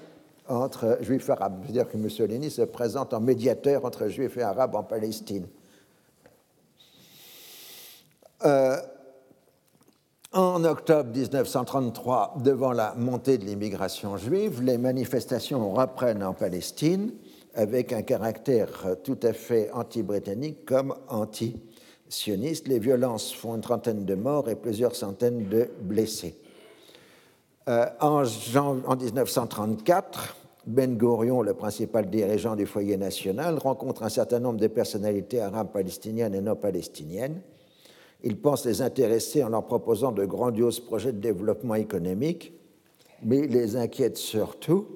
entre juifs et arabes. Je veux dire que Mussolini se présente en médiateur entre juifs et arabes en Palestine. Euh, en octobre 1933, devant la montée de l'immigration juive, les manifestations reprennent en Palestine avec un caractère tout à fait anti-britannique comme anti-sioniste. Les violences font une trentaine de morts et plusieurs centaines de blessés. Euh, en, en 1934, Ben Gurion, le principal dirigeant du foyer national, rencontre un certain nombre de personnalités arabes palestiniennes et non palestiniennes. Il pense les intéresser en leur proposant de grandioses projets de développement économique, mais les inquiète surtout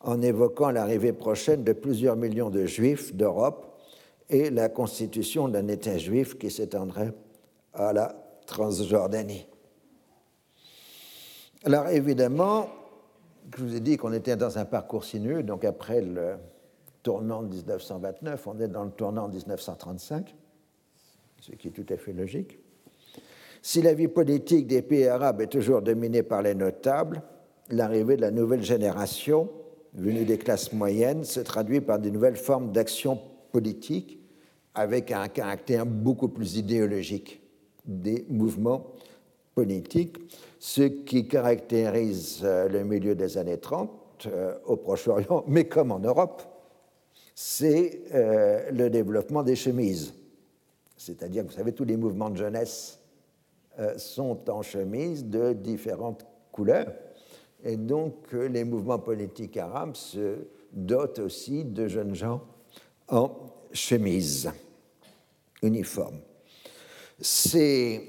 en évoquant l'arrivée prochaine de plusieurs millions de juifs d'Europe et la constitution d'un État juif qui s'étendrait à la Transjordanie. Alors évidemment, je vous ai dit qu'on était dans un parcours sinueux, donc après le tournant de 1929, on est dans le tournant de 1935, ce qui est tout à fait logique. Si la vie politique des pays arabes est toujours dominée par les notables, l'arrivée de la nouvelle génération, venue des classes moyennes, se traduit par de nouvelles formes d'action politique avec un caractère beaucoup plus idéologique des mouvements politiques ce qui caractérise euh, le milieu des années 30 euh, au Proche-Orient, <laughs> mais comme en Europe, c'est euh, le développement des chemises. C'est-à-dire, vous savez, tous les mouvements de jeunesse sont en chemise de différentes couleurs. Et donc, les mouvements politiques arabes se dotent aussi de jeunes gens en chemise uniforme. C'est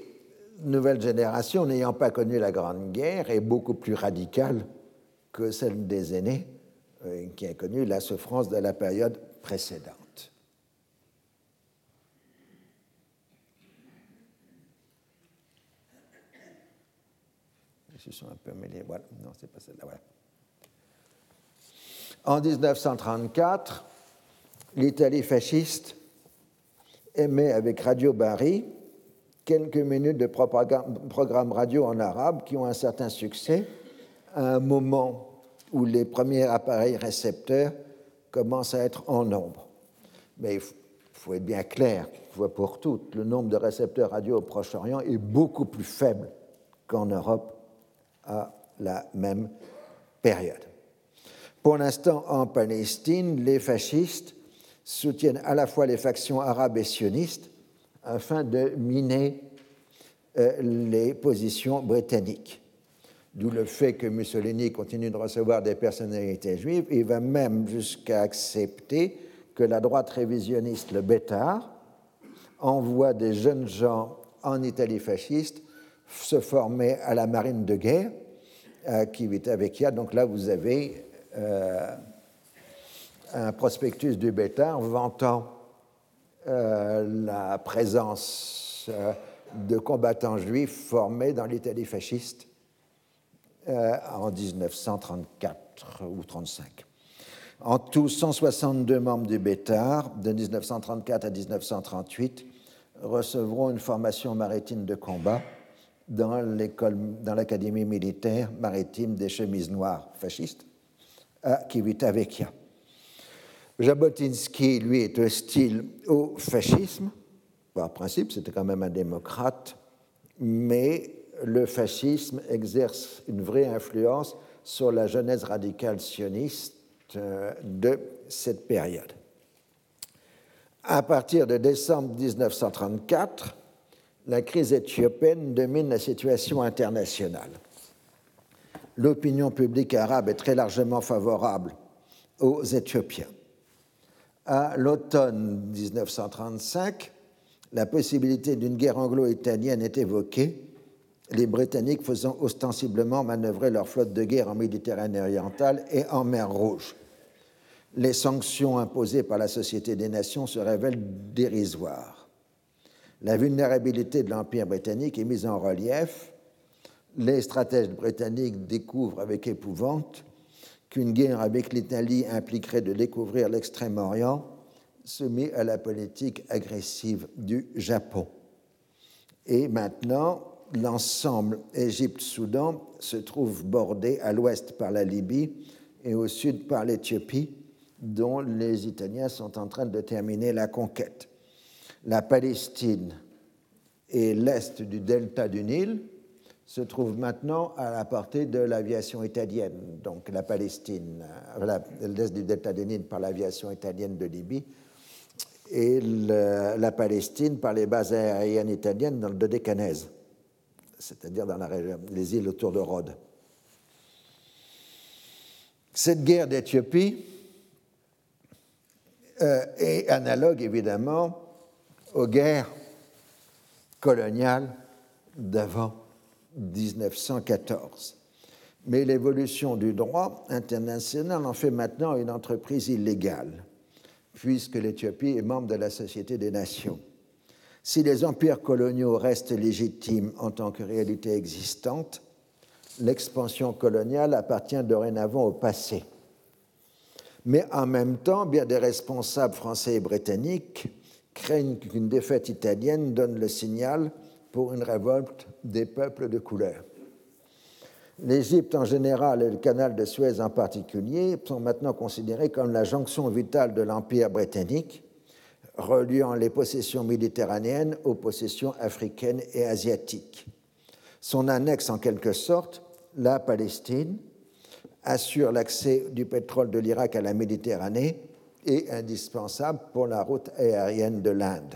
nouvelle génération, n'ayant pas connu la Grande Guerre, est beaucoup plus radicale que celle des aînés, euh, qui a connu la souffrance de la période précédente. Ils sont un peu mêlés. Voilà. Non, c'est pas celle-là. En 1934, l'Italie fasciste émet avec Radio Bari quelques minutes de programme radio en arabe qui ont un certain succès à un moment où les premiers appareils récepteurs commencent à être en nombre. Mais il faut être bien clair, pour toutes, le nombre de récepteurs radio au Proche-Orient est beaucoup plus faible qu'en Europe à la même période. Pour l'instant, en Palestine, les fascistes soutiennent à la fois les factions arabes et sionistes afin de miner euh, les positions britanniques. D'où le fait que Mussolini continue de recevoir des personnalités juives. Il va même jusqu'à accepter que la droite révisionniste, le Bétard, envoie des jeunes gens en Italie fasciste se former à la marine de guerre à Civitavecchia. Donc là, vous avez euh, un prospectus du Bétard vantant euh, la présence euh, de combattants juifs formés dans l'Italie fasciste euh, en 1934 ou 1935. En tout, 162 membres du Bétard, de 1934 à 1938, recevront une formation maritime de combat dans l'Académie militaire maritime des chemises noires fascistes à Civitavecchia. Jabotinsky, lui, est hostile au fascisme. Par principe, c'était quand même un démocrate, mais le fascisme exerce une vraie influence sur la jeunesse radicale sioniste euh, de cette période. À partir de décembre 1934, la crise éthiopienne domine la situation internationale. L'opinion publique arabe est très largement favorable aux Éthiopiens à l'automne 1935, la possibilité d'une guerre anglo-italienne est évoquée, les Britanniques faisant ostensiblement manœuvrer leur flotte de guerre en Méditerranée orientale et en mer Rouge. Les sanctions imposées par la Société des Nations se révèlent dérisoires. La vulnérabilité de l'Empire britannique est mise en relief. Les stratèges britanniques découvrent avec épouvante qu'une guerre avec l'Italie impliquerait de découvrir l'Extrême-Orient, soumis à la politique agressive du Japon. Et maintenant, l'ensemble Égypte-Soudan se trouve bordé à l'ouest par la Libye et au sud par l'Éthiopie, dont les Italiens sont en train de terminer la conquête. La Palestine et l'est du delta du Nil se trouvent maintenant à la portée de l'aviation italienne. Donc la Palestine, euh, l'est du delta du Nil par l'aviation italienne de Libye et la Palestine par les bases aériennes italiennes dans le Dodécanèse, c'est-à-dire dans les îles autour de Rhodes. Cette guerre d'Éthiopie euh, est analogue évidemment aux guerres coloniales d'avant 1914. Mais l'évolution du droit international en fait maintenant une entreprise illégale puisque l'Éthiopie est membre de la Société des Nations. Si les empires coloniaux restent légitimes en tant que réalité existante, l'expansion coloniale appartient dorénavant au passé. Mais en même temps, bien des responsables français et britanniques craignent qu'une défaite italienne donne le signal pour une révolte des peuples de couleur. L'Égypte en général et le canal de Suez en particulier sont maintenant considérés comme la jonction vitale de l'Empire britannique, reliant les possessions méditerranéennes aux possessions africaines et asiatiques. Son annexe, en quelque sorte, la Palestine, assure l'accès du pétrole de l'Irak à la Méditerranée et indispensable pour la route aérienne de l'Inde.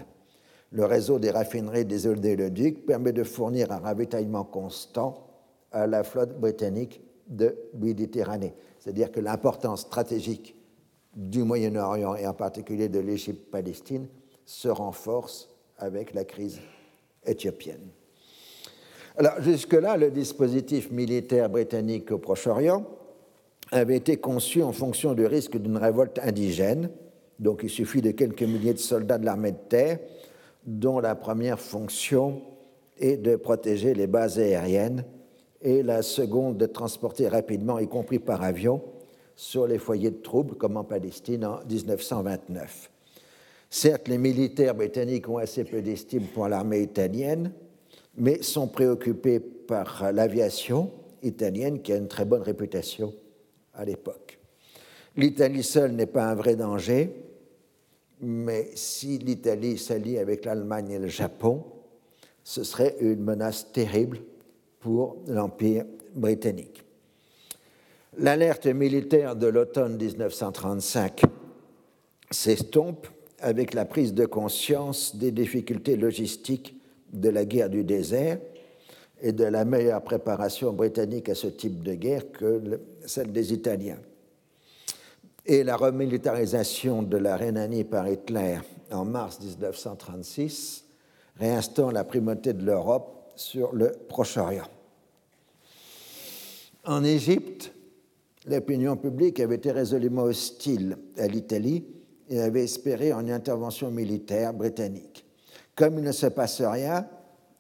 Le réseau des raffineries des oléoducs permet de fournir un ravitaillement constant à la flotte britannique de Méditerranée. C'est-à-dire que l'importance stratégique du Moyen-Orient et en particulier de l'Égypte-Palestine se renforce avec la crise éthiopienne. Alors jusque-là, le dispositif militaire britannique au Proche-Orient avait été conçu en fonction du risque d'une révolte indigène. Donc il suffit de quelques milliers de soldats de l'armée de terre, dont la première fonction est de protéger les bases aériennes et la seconde de transporter rapidement, y compris par avion, sur les foyers de troubles, comme en Palestine en 1929. Certes, les militaires britanniques ont assez peu d'estime pour l'armée italienne, mais sont préoccupés par l'aviation italienne qui a une très bonne réputation à l'époque. L'Italie seule n'est pas un vrai danger, mais si l'Italie s'allie avec l'Allemagne et le Japon, ce serait une menace terrible pour l'Empire britannique. L'alerte militaire de l'automne 1935 s'estompe avec la prise de conscience des difficultés logistiques de la guerre du désert et de la meilleure préparation britannique à ce type de guerre que celle des Italiens. Et la remilitarisation de la Rhénanie par Hitler en mars 1936 réinstaure la primauté de l'Europe sur le Proche-Orient. En Égypte, l'opinion publique avait été résolument hostile à l'Italie et avait espéré une intervention militaire britannique. Comme il ne se passe rien,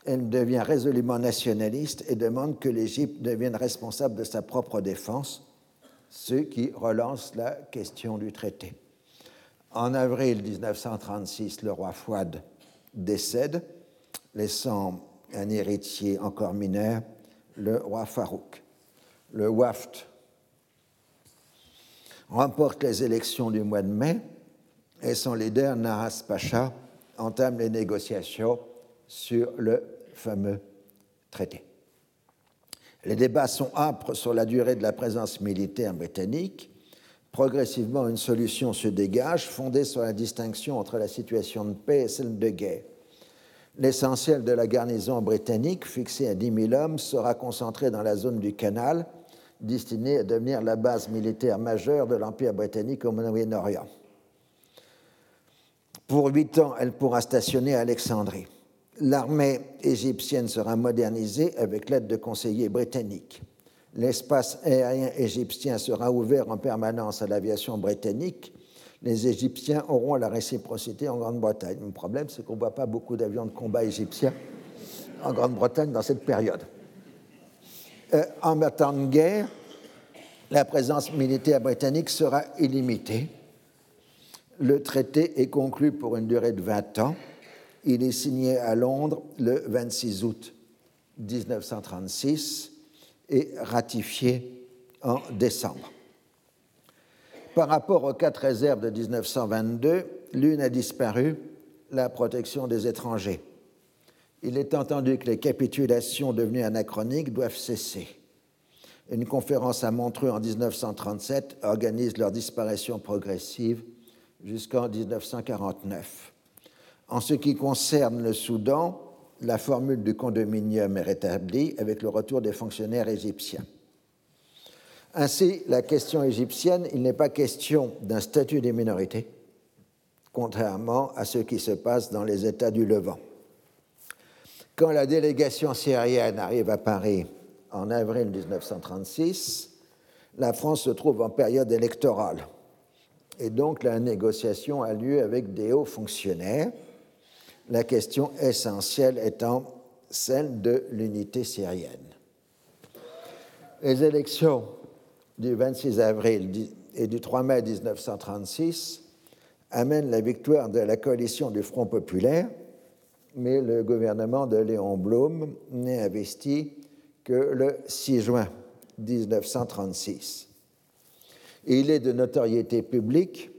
elle devient résolument nationaliste et demande que l'Égypte devienne responsable de sa propre défense, ce qui relance la question du traité. En avril 1936, le roi Fouad décède, laissant un héritier encore mineur, le roi Farouk. Le WAFT remporte les élections du mois de mai et son leader, Naras Pacha, entame les négociations sur le fameux traité. Les débats sont âpres sur la durée de la présence militaire britannique. Progressivement, une solution se dégage fondée sur la distinction entre la situation de paix et celle de guerre. L'essentiel de la garnison britannique, fixée à 10 000 hommes, sera concentré dans la zone du canal, destinée à devenir la base militaire majeure de l'Empire britannique au Moyen-Orient. Pour huit ans, elle pourra stationner à Alexandrie. L'armée égyptienne sera modernisée avec l'aide de conseillers britanniques. L'espace aérien égyptien sera ouvert en permanence à l'aviation britannique les Égyptiens auront la réciprocité en Grande-Bretagne. Le problème, c'est qu'on ne voit pas beaucoup d'avions de combat égyptiens en Grande-Bretagne dans cette période. Euh, en temps de guerre, la présence militaire britannique sera illimitée. Le traité est conclu pour une durée de 20 ans. Il est signé à Londres le 26 août 1936 et ratifié en décembre. Par rapport aux quatre réserves de 1922, l'une a disparu, la protection des étrangers. Il est entendu que les capitulations devenues anachroniques doivent cesser. Une conférence à Montreux en 1937 organise leur disparition progressive jusqu'en 1949. En ce qui concerne le Soudan, la formule du condominium est rétablie avec le retour des fonctionnaires égyptiens. Ainsi, la question égyptienne, il n'est pas question d'un statut des minorités, contrairement à ce qui se passe dans les États du Levant. Quand la délégation syrienne arrive à Paris en avril 1936, la France se trouve en période électorale. Et donc la négociation a lieu avec des hauts fonctionnaires, la question essentielle étant celle de l'unité syrienne. Les élections du 26 avril et du 3 mai 1936 amènent la victoire de la coalition du Front populaire mais le gouvernement de Léon Blum n'est investi que le 6 juin 1936. il est de notoriété publique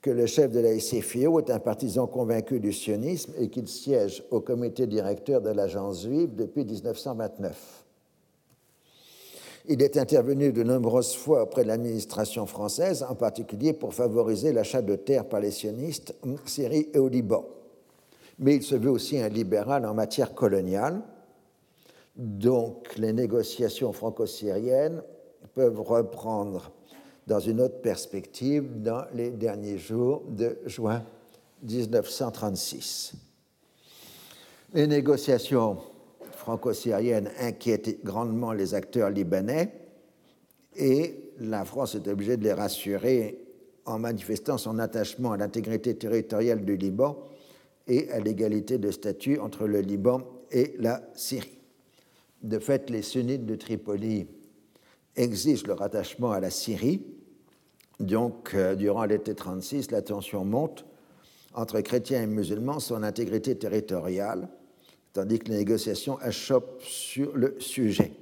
que le chef de la SFIO est un partisan convaincu du sionisme et qu'il siège au comité directeur de l'agence juive depuis 1929. Il est intervenu de nombreuses fois auprès de l'administration française, en particulier pour favoriser l'achat de terres par les sionistes en Syrie et au Liban mais il se veut aussi un libéral en matière coloniale. Donc les négociations franco-syriennes peuvent reprendre dans une autre perspective dans les derniers jours de juin 1936. Les négociations franco-syriennes inquiètent grandement les acteurs libanais et la France est obligée de les rassurer en manifestant son attachement à l'intégrité territoriale du Liban et à l'égalité de statut entre le Liban et la Syrie. De fait, les sunnites de Tripoli exigent le rattachement à la Syrie. Donc, euh, durant l'été 36, la tension monte entre chrétiens et musulmans sur l'intégrité territoriale, tandis que les négociations achoppent sur le sujet.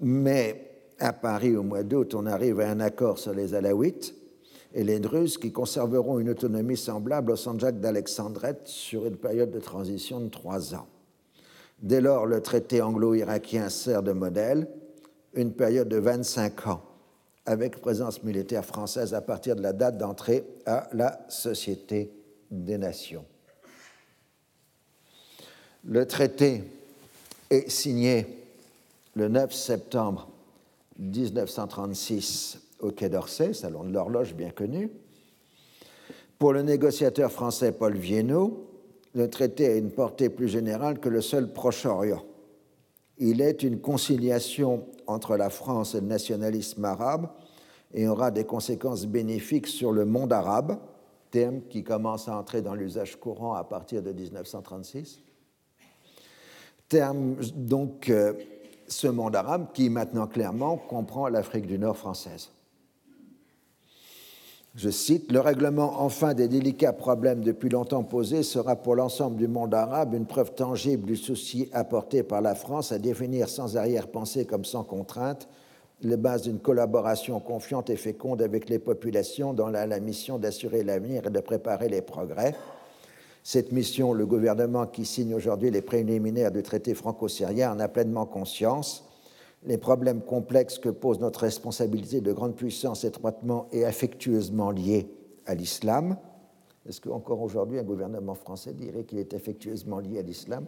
Mais à Paris, au mois d'août, on arrive à un accord sur les Alaouites, et les Druzes qui conserveront une autonomie semblable au Sanjak d'Alexandrette sur une période de transition de trois ans. Dès lors, le traité anglo-irakien sert de modèle, une période de 25 ans, avec présence militaire française à partir de la date d'entrée à la Société des Nations. Le traité est signé le 9 septembre 1936 au Quai d'Orsay, salon de l'horloge bien connu. Pour le négociateur français Paul Viennot, le traité a une portée plus générale que le seul Proche-Orient. Il est une conciliation entre la France et le nationalisme arabe et aura des conséquences bénéfiques sur le monde arabe, terme qui commence à entrer dans l'usage courant à partir de 1936. Terme donc euh, ce monde arabe qui maintenant clairement comprend l'Afrique du Nord française. Je cite, Le règlement enfin des délicats problèmes depuis longtemps posés sera pour l'ensemble du monde arabe une preuve tangible du souci apporté par la France à définir sans arrière-pensée comme sans contrainte les bases d'une collaboration confiante et féconde avec les populations dans la, mission d'assurer l'avenir et de préparer les progrès. Cette mission, le gouvernement qui signe aujourd'hui les préliminaires du traité franco-syrien en a pleinement conscience les problèmes complexes que pose notre responsabilité de grande puissance étroitement et affectueusement liée à l'islam. Est-ce qu'encore aujourd'hui un gouvernement français dirait qu'il est affectueusement lié à l'islam?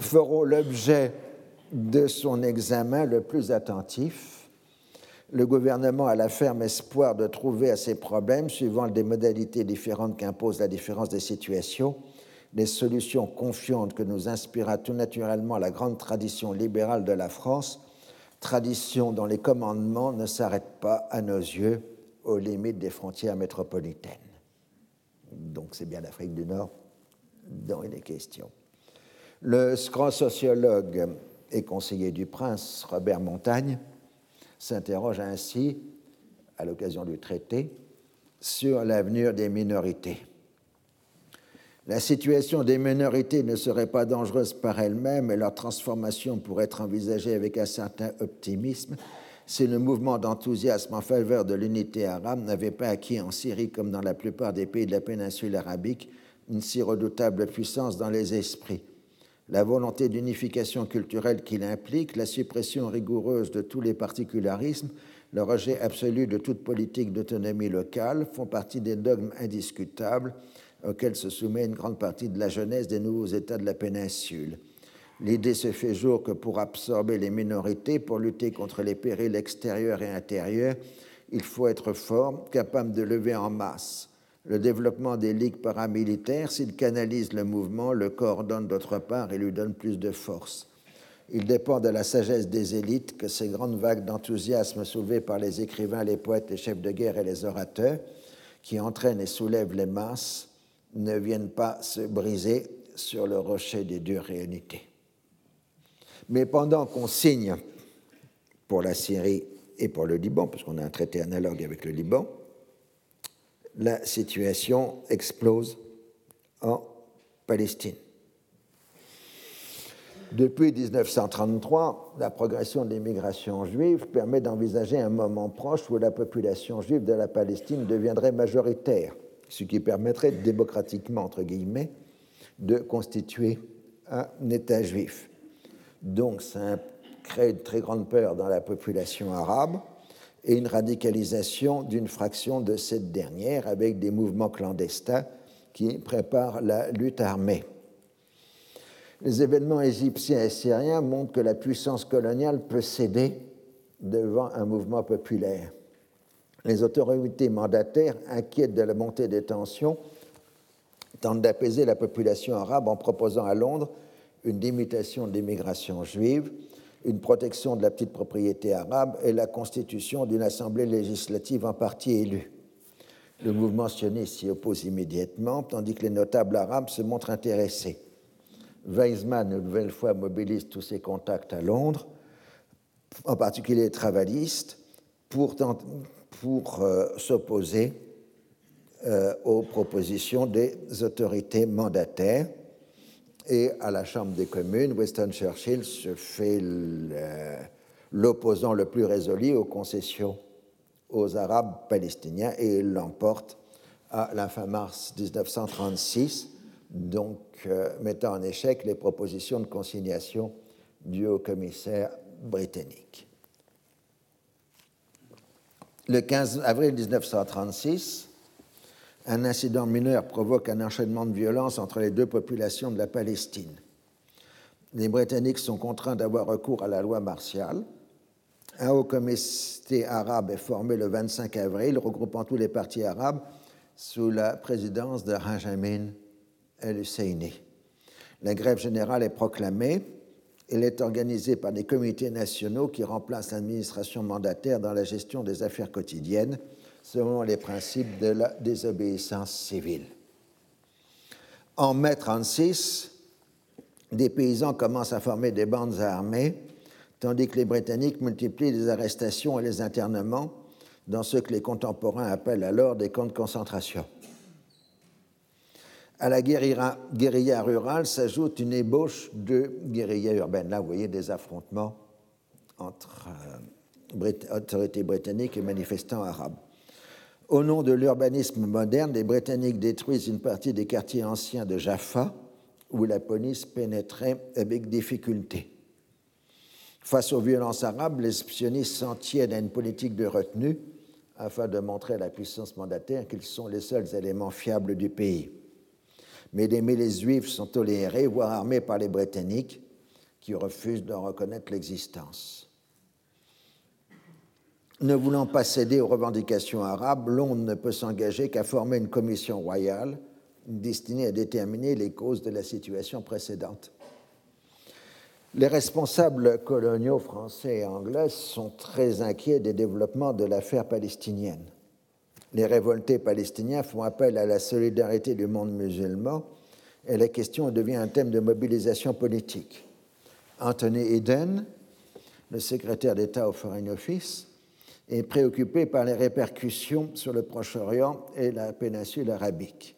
Feront l'objet de son examen le plus attentif. Le gouvernement a la ferme espoir de trouver à ces problèmes, suivant des modalités différentes qu'impose la différence des situations, les solutions confiantes que nous inspira tout naturellement la grande tradition libérale de la France, tradition dont les commandements ne s'arrêtent pas, à nos yeux, aux limites des frontières métropolitaines. Donc c'est bien l'Afrique du Nord dont il est question. Le grand sociologue et conseiller du prince, Robert Montagne, s'interroge ainsi, à l'occasion du traité, sur l'avenir des minorités. La situation des minorités ne serait pas dangereuse par elle-même et leur transformation pourrait être envisagée avec un certain optimisme si le mouvement d'enthousiasme en faveur de l'unité arabe n'avait pas acquis en Syrie comme dans la plupart des pays de la péninsule arabique une si redoutable puissance dans les esprits. La volonté d'unification culturelle qu'il implique, la suppression rigoureuse de tous les particularismes, le rejet absolu de toute politique d'autonomie locale font partie des dogmes indiscutables auxquels se soumet une grande partie de la jeunesse des nouveaux États de la péninsule. L'idée se fait jour que pour absorber les minorités, pour lutter contre les périls extérieurs et intérieurs, il faut être fort, capable de lever en masse. Le développement des ligues paramilitaires, s'il canalise le mouvement, le coordonne d'autre part et lui donne plus de force. Il dépend de la sagesse des élites que ces grandes vagues d'enthousiasme soulevées par les écrivains, les poètes, les chefs de guerre et les orateurs, qui entraînent et soulèvent les masses, ne viennent pas se briser sur le rocher des dures réalités. Mais pendant qu'on signe pour la Syrie et pour le Liban, parce qu'on a un traité analogue avec le Liban, la situation explose en Palestine. Depuis 1933, la progression de l'immigration juive permet d'envisager un moment proche où la population juive de la Palestine deviendrait majoritaire, ce qui permettrait démocratiquement, entre guillemets, de constituer un État juif. Donc ça crée une très grande peur dans la population arabe et une radicalisation d'une fraction de cette dernière avec des mouvements clandestins qui préparent la lutte armée. Les événements égyptiens et syriens montrent que la puissance coloniale peut céder devant un mouvement populaire. Les autorités mandataires, inquiètes de la montée des tensions, tentent d'apaiser la population arabe en proposant à Londres une limitation de l'immigration juive, une protection de la petite propriété arabe et la constitution d'une assemblée législative en partie élue. Le mouvement sioniste s'y oppose immédiatement, tandis que les notables arabes se montrent intéressés. Weizmann, une nouvelle fois, mobilise tous ses contacts à Londres, en particulier les travaillistes, pour, pour euh, s'opposer euh, aux propositions des autorités mandataires et à la Chambre des communes, Winston Churchill se fait l'opposant le plus résolu aux concessions aux Arabes palestiniens et il l'emporte à la fin mars 1936, donc euh, mettant en échec les propositions de consignation du haut-commissaire britannique. Le 15 avril 1936, un incident mineur provoque un enchaînement de violence entre les deux populations de la Palestine. Les Britanniques sont contraints d'avoir recours à la loi martiale. Un haut comité arabe est formé le 25 avril, regroupant tous les partis arabes sous la présidence de Benjamin el-Husseini. La grève générale est proclamée. Elle est organisée par des comités nationaux qui remplacent l'administration mandataire dans la gestion des affaires quotidiennes selon les principes de la désobéissance civile. En mai 36, des paysans commencent à former des bandes armées, tandis que les Britanniques multiplient les arrestations et les internements dans ce que les contemporains appellent alors des camps de concentration. À la guérilla, rurale s'ajoute une ébauche de guérilla urbaine. Là, vous voyez des affrontements entre euh, autorités britanniques et manifestants arabes. Au nom de l'urbanisme moderne, les Britanniques détruisent une partie des quartiers anciens de Jaffa, où la police pénétrait avec difficulté. Face aux violences arabes, les sionistes s'en tiennent à une politique de retenue afin de montrer à la puissance mandataire qu'ils sont les seuls éléments fiables du pays. Mais les milices juives sont tolérées, voire armées par les Britanniques, qui refusent d'en reconnaître l'existence. Ne voulant pas céder aux revendications arabes, Londres ne peut s'engager qu'à former une commission royale destinée à déterminer les causes de la situation précédente. Les responsables coloniaux français et anglais sont très inquiets des développements de l'affaire palestinienne. Les révoltés palestiniens font appel à la solidarité du monde musulman et la question devient un thème de mobilisation politique. Anthony Eden, le secrétaire d'État au Foreign Office, et préoccupé par les répercussions sur le Proche-Orient et la péninsule arabique.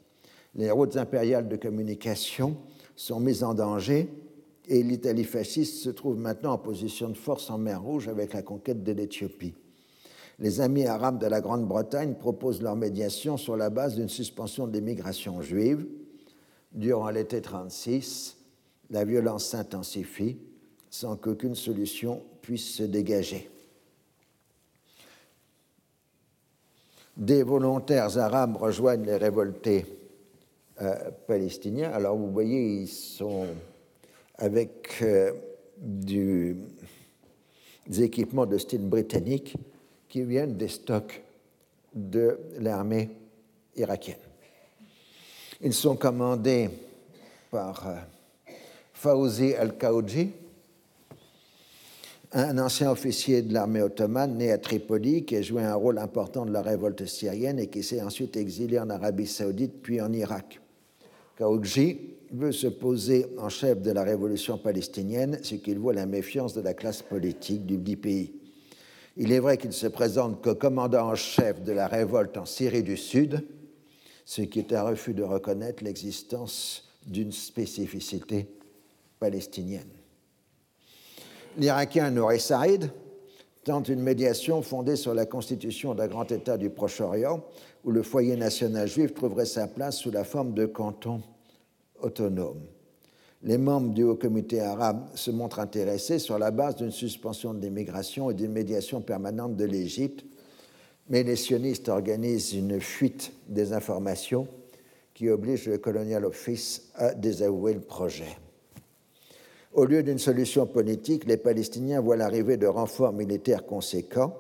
Les routes impériales de communication sont mises en danger et l'Italie fasciste se trouve maintenant en position de force en mer Rouge avec la conquête de l'Éthiopie. Les amis arabes de la Grande-Bretagne proposent leur médiation sur la base d'une suspension des migrations juives. Durant l'été 36, la violence s'intensifie sans qu'aucune solution puisse se dégager. Des volontaires arabes rejoignent les révoltés euh, palestiniens. Alors vous voyez, ils sont avec euh, des équipements de style britannique qui viennent des stocks de l'armée irakienne. Ils sont commandés par euh, Fawzi al-Khaouji, un ancien officier de l'armée ottomane né à Tripoli qui a joué un rôle important de la révolte syrienne et qui s'est ensuite exilé en Arabie saoudite puis en Irak. Khaouji veut se poser en chef de la révolution palestinienne, ce qu'il voit la méfiance de la classe politique du dit pays. Il est vrai qu'il se présente comme commandant en chef de la révolte en Syrie du Sud, ce qui est un refus de reconnaître l'existence d'une spécificité palestinienne. L'Irakien Nouri Saïd tente une médiation fondée sur la constitution d'un grand État du Proche-Orient, où le foyer national juif trouverait sa place sous la forme de canton autonome. Les membres du Haut Comité arabe se montrent intéressés sur la base d'une suspension de l'immigration et d'une médiation permanente de l'Égypte, mais les sionistes organisent une fuite des informations qui oblige le Colonial Office à désavouer le projet. Au lieu d'une solution politique, les Palestiniens voient l'arrivée de renforts militaires conséquents.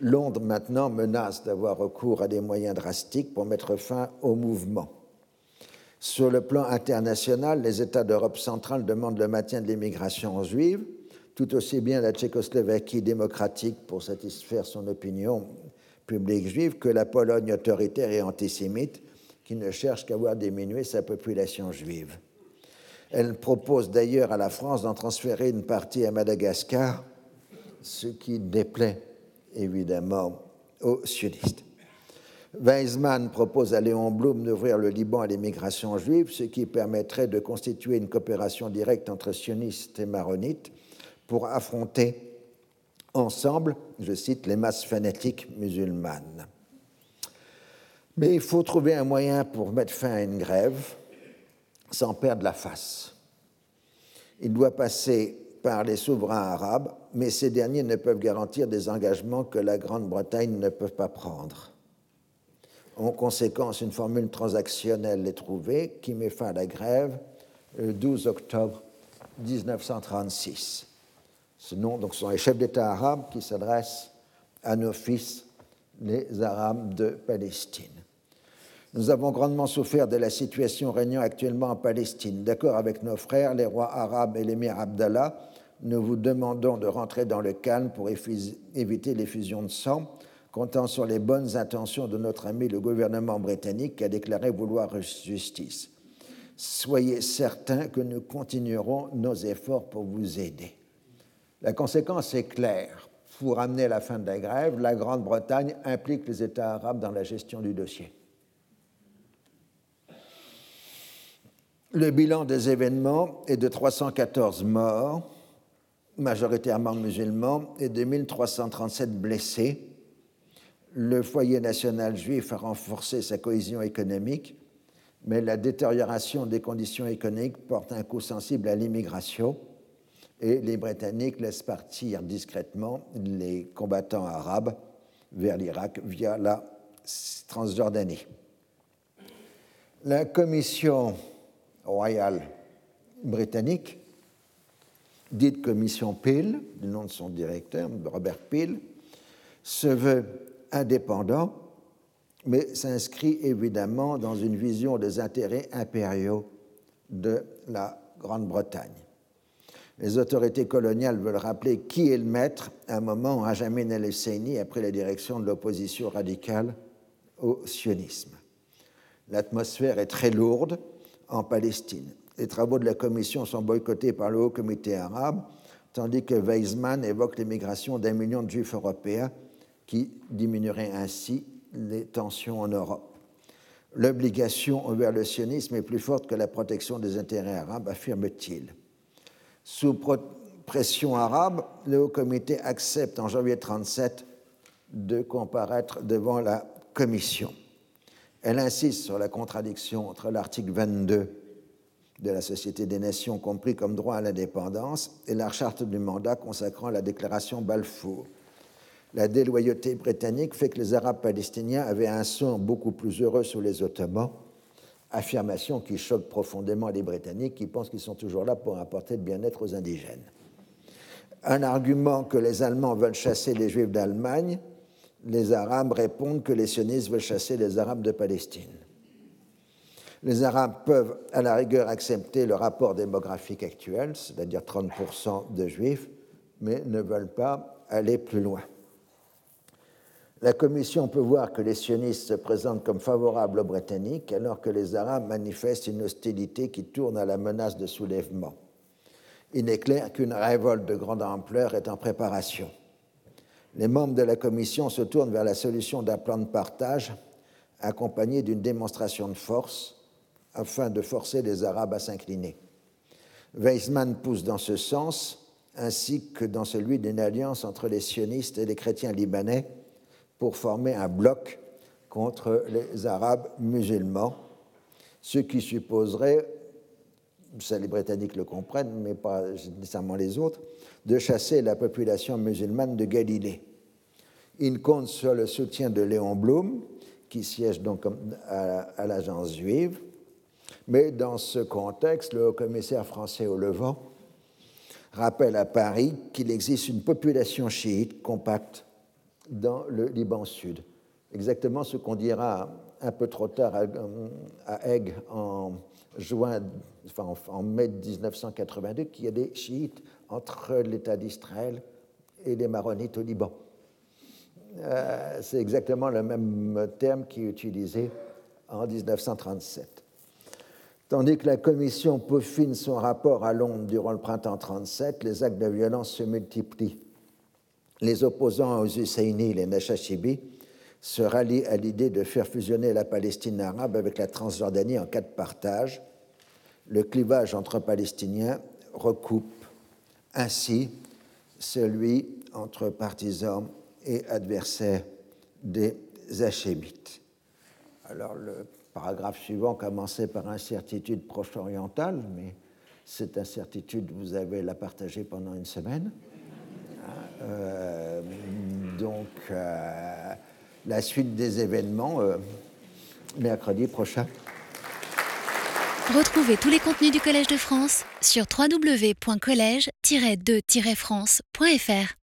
Londres maintenant menace d'avoir recours à des moyens drastiques pour mettre fin au mouvement. Sur le plan international, les États d'Europe centrale demandent le maintien de l'immigration juive, tout aussi bien la Tchécoslovaquie démocratique pour satisfaire son opinion publique juive que la Pologne autoritaire et antisémite qui ne cherche qu'à voir diminuer sa population juive. Elle propose d'ailleurs à la France d'en transférer une partie à Madagascar, ce qui déplaît évidemment aux sionistes. Weizmann propose à Léon Blum d'ouvrir le Liban à l'immigration juive, ce qui permettrait de constituer une coopération directe entre sionistes et maronites pour affronter ensemble, je cite, les masses fanatiques musulmanes. Mais il faut trouver un moyen pour mettre fin à une grève sans perdre la face. Il doit passer par les souverains arabes, mais ces derniers ne peuvent garantir des engagements que la Grande-Bretagne ne peut pas prendre. En conséquence, une formule transactionnelle est trouvée qui met fin à la grève le 12 octobre 1936. Ce donc, ce sont les chefs d'État arabes qui s'adressent à nos fils, les Arabes de Palestine. Nous avons grandement souffert de la situation régnant actuellement en Palestine. D'accord avec nos frères, les rois arabes et l'émir Abdallah, nous vous demandons de rentrer dans le calme pour éviter l'effusion de sang comptant sur les bonnes intentions de notre ami le gouvernement britannique qui a déclaré vouloir justice. Soyez certains que nous continuerons nos efforts pour vous aider. La conséquence est claire. Pour amener la fin de la grève, la Grande-Bretagne implique les États arabes dans la gestion du dossier. Le bilan des événements est de 314 morts, majoritairement musulmans, et de 1337 blessés, le foyer national juif a renforcé sa cohésion économique, mais la détérioration des conditions économiques porte un coup sensible à l'immigration et les Britanniques laissent partir discrètement les combattants arabes vers l'Irak via la Transjordanie. La commission royale britannique, dite commission Peel, du nom de son directeur, Robert Peel, se veut indépendant, mais s'inscrit évidemment dans une vision des intérêts impériaux de la Grande-Bretagne. Les autorités coloniales veulent rappeler qui est le maître à un moment où Ajamin el-Husseini a pris la direction de l'opposition radicale au sionisme. L'atmosphère est très lourde en Palestine. Les travaux de la commission sont boycottés par le Haut Comité arabe, tandis que Weizmann évoque l'immigration d'un million de juifs européens qui diminuerait ainsi les tensions en Europe. L'obligation envers le sionisme est plus forte que la protection des intérêts arabes, affirme-t-il. Sous pression arabe, le Haut Comité accepte en janvier 1937 de comparaître devant la Commission. Elle insiste sur la contradiction entre l'article 22 de la Société des Nations, compris comme droit à l'indépendance, et la charte du mandat consacrant la déclaration Balfour. La déloyauté britannique fait que les Arabes palestiniens avaient un sort beaucoup plus heureux sous les Ottomans, affirmation qui choque profondément les Britanniques qui pensent qu'ils sont toujours là pour apporter le bien-être aux indigènes. Un argument que les Allemands veulent chasser les Juifs d'Allemagne, les Arabes répondent que les sionistes veulent chasser les Arabes de Palestine. Les Arabes peuvent à la rigueur accepter le rapport démographique actuel, c'est-à-dire 30% de Juifs, mais ne veulent pas aller plus loin. La Commission peut voir que les sionistes se présentent comme favorables aux Britanniques alors que les Arabes manifestent une hostilité qui tourne à la menace de soulèvement. Il est clair qu'une révolte de grande ampleur est en préparation. Les membres de la Commission se tournent vers la solution d'un plan de partage accompagné d'une démonstration de force afin de forcer les Arabes à s'incliner. Weizmann pousse dans ce sens, ainsi que dans celui d'une alliance entre les sionistes et les chrétiens libanais pour former un bloc contre les Arabes musulmans, ce qui supposerait, ça les Britanniques le comprennent, mais pas nécessairement les autres, de chasser la population musulmane de Galilée. Il compte sur le soutien de Léon Blum, qui siège donc à, l'agence juive, mais dans ce contexte, le haut-commissaire français au Levant rappelle à Paris qu'il existe une population chiite compacte dans le Liban Sud. Exactement ce qu'on dira un peu trop tard à, Aigues en, juin, enfin, en mai 1982, qu'il y a des chiites entre l'État d'Israël et les maronites au Liban. Euh, c'est exactement le même terme qui est utilisé en 1937. Tandis que la commission peaufine son rapport à Londres durant le printemps 37, les actes de violence se multiplient les opposants aux Husseini, les Nashashibi, se rallient à l'idée de faire fusionner la Palestine arabe avec la Transjordanie en quatre partages. Le clivage entre Palestiniens recoupe ainsi celui entre partisans et adversaires des Hachémites. Alors le paragraphe suivant commençait par incertitude proche-orientale, mais cette incertitude, vous avez la partagée pendant une semaine. Euh, donc, euh, la suite des événements euh, mercredi prochain. Retrouvez tous les contenus du Collège de France sur www.colège-2-france.fr.